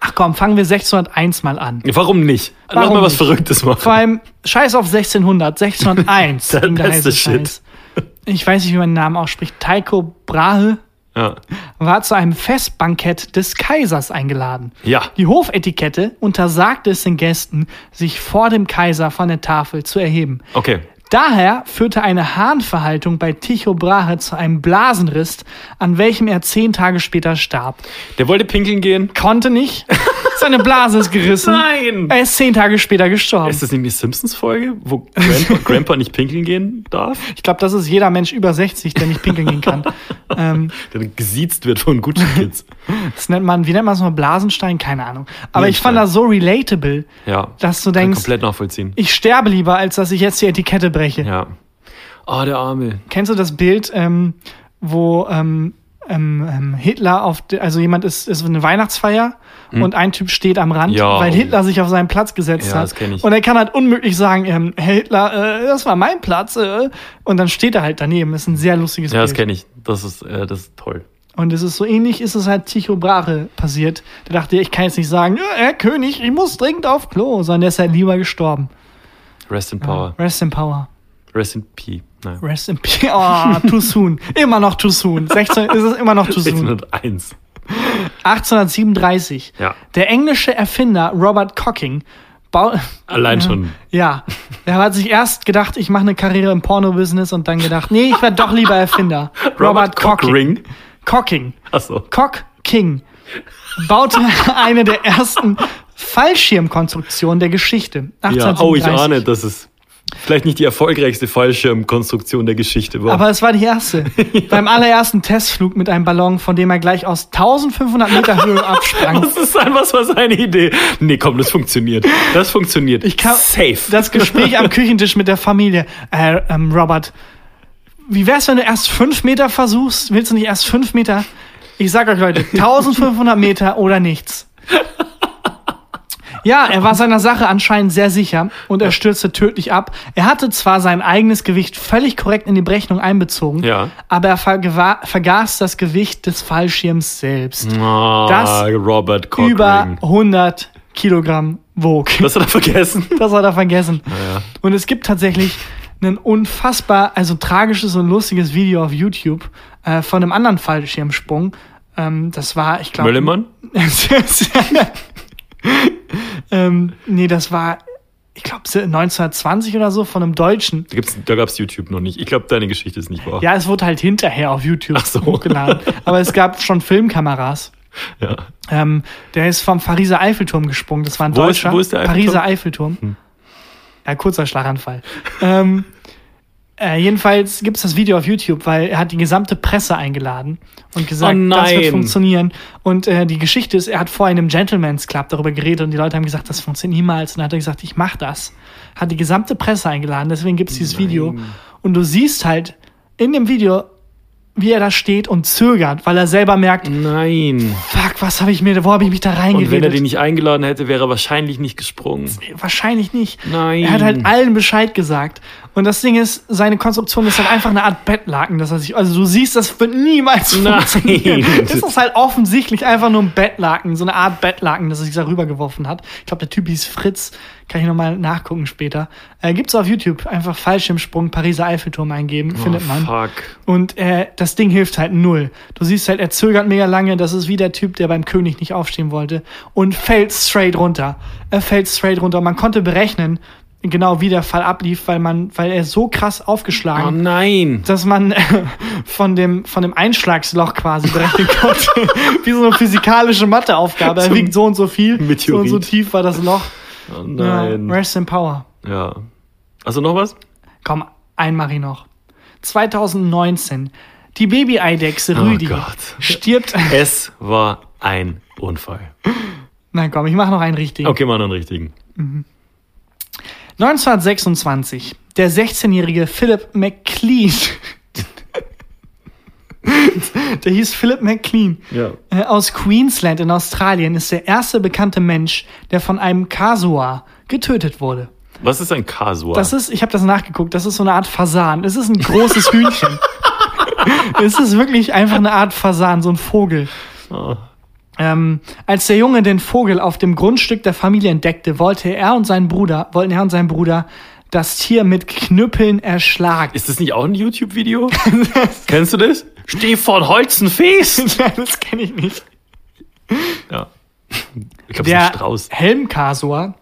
ach komm, fangen wir 1601 mal an. Warum nicht? Lass Warum mal was nicht? Verrücktes machen. Vor allem, scheiß auf 1600, 1601. That- ging der that's heiße the shit. Scheiß. Ich weiß nicht, wie man den Namen ausspricht. Tycho Brahe Ja. war zu einem Festbankett des Kaisers eingeladen. Ja. Die Hofetikette untersagte es den Gästen, sich vor dem Kaiser von der Tafel zu erheben. Okay. Daher führte eine Harnverhaltung bei Tycho Brahe zu einem Blasenriss, an welchem er zehn Tage später starb. Der wollte pinkeln gehen. Konnte nicht. Seine Blase ist gerissen. Nein! Er ist zehn Tage später gestorben. Ist das nicht die Simpsons-Folge, wo Grandpa, [LAUGHS] Grandpa nicht pinkeln gehen darf? Ich glaube, das ist jeder Mensch über 60, der nicht pinkeln gehen kann. [LAUGHS] ähm, Der gesiezt wird von Gucci Kids. das nennt man, wie nennt man es noch? Blasenstein? Keine Ahnung. Aber ich fand das so relatable, Ja. dass du Kann denkst, komplett nachvollziehen. ich sterbe lieber, als dass ich jetzt die Etikette breche. Ja. Oh, der Arme. Kennst du das Bild, ähm, wo ähm, ähm, ähm, Hitler auf, also jemand ist, ist eine Weihnachtsfeier und ein Typ steht am Rand, Hm. Ja. weil Hitler sich auf seinen Platz gesetzt Ja, hat. das kenn ich. Und er kann halt unmöglich sagen, ähm, Herr Hitler, äh, das war mein Platz. Äh, und dann steht er halt daneben. Das ist ein sehr lustiges Ja, das Bild. kenne ich. Das ist, äh, das ist toll. Und es ist so ähnlich, ist es halt Tycho Brahe passiert. Der dachte, ich kann jetzt nicht sagen, ja, Herr König, ich muss dringend auf Klo, sondern der ist halt lieber gestorben. Rest in Power. Rest in Power. Rest in P. Naja. Rest in Peace. Oh, too soon. Immer noch too soon. 16 ist es immer noch too soon. 1601. 1837. Ja. Der englische Erfinder Robert Cocking bau Allein schon. [LAUGHS] ja, er hat sich erst gedacht, ich mache eine Karriere im Porno-Business und dann gedacht, nee, ich werde doch lieber Erfinder. [LAUGHS] Robert, Cocking. Cockring. Cocking. Achso. Cock King baute [LAUGHS] eine der ersten Fallschirmkonstruktionen der Geschichte. Ja. 1837. Oh, ich ahne, dass es vielleicht nicht die erfolgreichste Fallschirmkonstruktion der Geschichte war. Aber es war die erste. [LAUGHS] Beim allerersten Testflug mit einem Ballon, von dem er gleich aus 1500 Meter Höhe [LAUGHS] absprang. das ist einfach was war seine Idee. Nee, komm, das funktioniert. Das funktioniert. Ich kann, Safe. Das Gespräch am [LAUGHS] Küchentisch mit der Familie. Äh, ähm, Robert, wie wär's, wenn du erst fünf Meter versuchst? Willst du nicht erst fünf Meter? Ich sag euch Leute, 1500 Meter oder nichts. Ja, er war seiner Sache anscheinend sehr sicher und er stürzte tödlich ab. Er hatte zwar sein eigenes Gewicht völlig korrekt in die Berechnung einbezogen, Ja. aber er vergaß das Gewicht des Fallschirms selbst. Ah, Das. Über 100 Kilogramm wog. Das hat er vergessen. [LAUGHS] Das hat er vergessen. ja. Und es gibt tatsächlich ein unfassbar, also tragisches und lustiges Video auf YouTube äh, von einem anderen Fallschirmsprung. Ähm, das war, ich glaube. Möllemann? [LAUGHS] [LAUGHS] ähm, nee, das war, ich glaube, 1920 oder so von einem Deutschen. Da, gibt's, da gab's YouTube noch nicht. Ich glaube, deine Geschichte ist nicht wahr. Ja, es wurde halt hinterher auf YouTube Ach so. hochgeladen. Aber es gab schon Filmkameras. Ja. Ähm, der ist vom Pariser Eiffelturm gesprungen. Das war ein Wo ist- Deutscher. wo ist der Eiffelturm? Pariser Eiffelturm. Ja, kurzer Schlaganfall. ähm, äh, jedenfalls gibt es das Video auf YouTube, weil er hat die gesamte Presse eingeladen und gesagt, Oh das wird nein. funktionieren. Und äh, die Geschichte ist, er hat in einem Gentleman's Club darüber geredet und die Leute haben gesagt, das funktioniert niemals. Und dann hat er gesagt, ich mach das. Hat die gesamte Presse eingeladen, deswegen gibt es dieses Video. Und du siehst halt in dem Video, wie er da steht und zögert, weil er selber merkt, Nein. fuck, was habe ich mir, wo habe ich mich da Und wenn er reingeredet? den nicht eingeladen hätte, wäre er wahrscheinlich nicht gesprungen. Wahrscheinlich nicht. Nein. Er hat halt allen Bescheid gesagt. Und das Ding ist, seine Konstruktion ist halt einfach eine Art Bettlaken, dass er sich, also du siehst, das wird niemals Nein. funktionieren. [LAUGHS] Das ist halt offensichtlich einfach nur ein Bettlaken, so eine Art Bettlaken, das er sich da rübergeworfen hat. Ich glaube, der Typ hieß Fritz, kann ich nochmal nachgucken später. Äh, gibt's auf YouTube, einfach Fallschirmsprung, Pariser Eiffelturm eingeben, findet man. Oh, fuck. Und äh, das Ding hilft halt null. Du siehst halt, er zögert mega lange. Das ist wie der Typ, der beim König nicht aufstehen wollte. Und fällt straight runter. Er fällt straight runter. Man konnte berechnen, genau wie der Fall ablief, weil man, weil er so krass Oh aufgeschlagen, nein. dass man äh, von dem von dem Einschlagsloch quasi berechnen konnte, [LAUGHS] [LAUGHS] wie so eine physikalische Matheaufgabe. Er Zum wiegt so und so viel, so Meteorit. und so tief war das Loch. Oh Ja, nein. rest in power. Ja. Also noch was? Komm, ein mach ich noch. 2019. Die Baby-Eidechse Rüdi Oh Gott. stirbt. [LAUGHS] Es war ein Unfall. Nein, komm, ich mach noch einen richtigen. Okay, mal noch einen richtigen. 1926. Der 16-jährige Philip McLean. [LAUGHS] der hieß Philip McLean. Ja. Äh, aus Queensland in Australien ist der erste bekannte Mensch, der von einem Kasua getötet wurde. Was ist ein Kasua? Das ist, ich habe das nachgeguckt, das ist so eine Art Fasan. Es ist ein großes Hühnchen. [LAUGHS] es ist wirklich einfach eine Art Fasan, so ein Vogel. Oh. Ähm, als der Junge den Vogel auf dem Grundstück der Familie entdeckte, wollte er und sein Bruder, wollten er und sein Bruder das Tier mit Knüppeln erschlagen. Ist das nicht auch ein YouTube-Video? [LAUGHS] Kennst du das? Steh vor Holzenfees. [LAUGHS] das kenne ich nicht. Ja. Ich glaube, Der Strauß. Helmkasor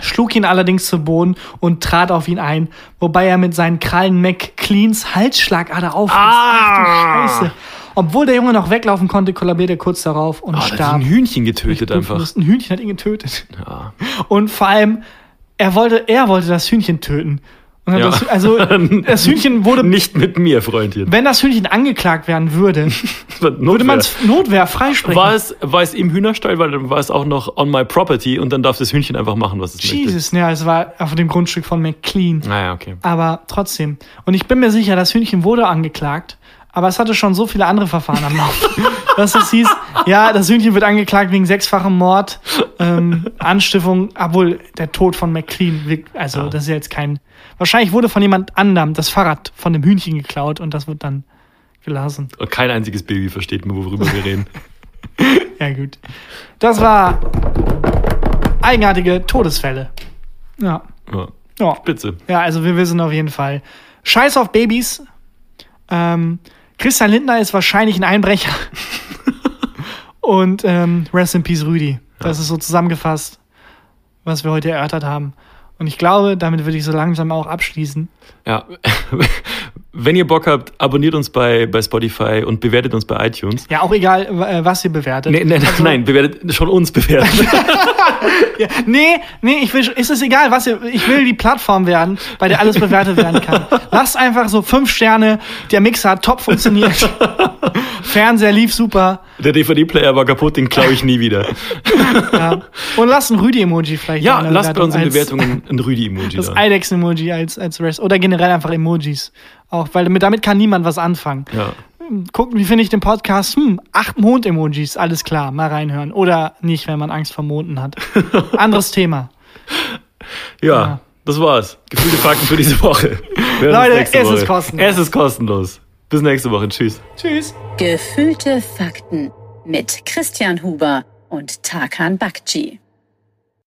schlug ihn allerdings zu Boden und trat auf ihn ein, wobei er mit seinen Krallen McCleans Halsschlagader aufriss. Ach du Scheiße. Obwohl der Junge noch weglaufen konnte, kollabierte er kurz darauf und Oh, starb. ein Hühnchen getötet einfach. Ein Hühnchen hat ihn getötet. Ja. Und vor allem, er wollte, er wollte das Hühnchen töten. Und hat Ja. das, also, [LAUGHS] das Hühnchen wurde, Nicht mit mir, Freundchen. wenn das Hühnchen angeklagt werden würde, [LAUGHS] würde man es Notwehr freisprechen. war es, war es im Hühnerstall, weil dann war es auch noch on my property und dann darf das Hühnchen einfach machen, was es möchte. Jesus, ja, es war auf dem Grundstück von McLean. Naja, okay. Aber trotzdem. Und ich bin mir sicher, das Hühnchen wurde angeklagt, aber es hatte schon so viele andere Verfahren am Laufen, [LAUGHS] dass es hieß, ja, das Hühnchen wird angeklagt wegen sechsfachem Mord, ähm, Anstiftung, obwohl der Tod von McLean, also Ja. das ist ja jetzt kein, wahrscheinlich wurde von jemand anderem das Fahrrad von dem Hühnchen geklaut und das wird dann gelassen. Und kein einziges Baby versteht mehr, worüber wir reden. [LAUGHS] Ja, gut. Das war eigenartige Todesfälle. Ja. Ja. Ja. Spitze. Ja, also wir wissen auf jeden Fall. Scheiß auf Babys. Ähm, Christian Lindner ist wahrscheinlich ein Einbrecher. [LAUGHS] Und ähm, Rest in Peace Rüdi. Das ist so zusammengefasst, was wir heute erörtert haben. Und ich glaube, damit würde ich so langsam auch abschließen. Ja. [LAUGHS] Wenn ihr Bock habt, abonniert uns bei, bei Spotify und bewertet uns bei iTunes. Ja, auch egal, äh, was ihr bewertet. Nee, nee, Also- nein, bewertet schon uns bewerten. [LAUGHS] Ja, nee, nee, ich will, ist es egal, was ihr, ich will die Plattform werden, bei der alles bewertet werden kann. [LAUGHS] Lasst einfach so fünf Sterne, der Mixer hat top funktioniert. Fernseher lief super. Der DVD-Player war kaputt, den klaue ich nie wieder. Ja. Und lasst ein Rüdi-Emoji vielleicht. Ja, lasst bei uns in als- Bewertungen ein Rüdi-Emoji Das da. Eidechsen-Emoji als, als Rest. Oder generell einfach Emojis. Auch, weil damit, damit kann niemand was anfangen. Ja. Gucken, wie finde ich den Podcast? Hm, acht Mond-Emojis, alles klar, mal reinhören. Oder nicht, wenn man Angst vor Monden hat. [LAUGHS] Anderes Thema. ja, Ja. das war's. Gefühlte Fakten für diese Woche. Leute, es ist Woche. kostenlos. Es ist kostenlos. Bis nächste Woche. Tschüss. Tschüss. Gefühlte Fakten mit Christian Huber und Tarkan Bakci.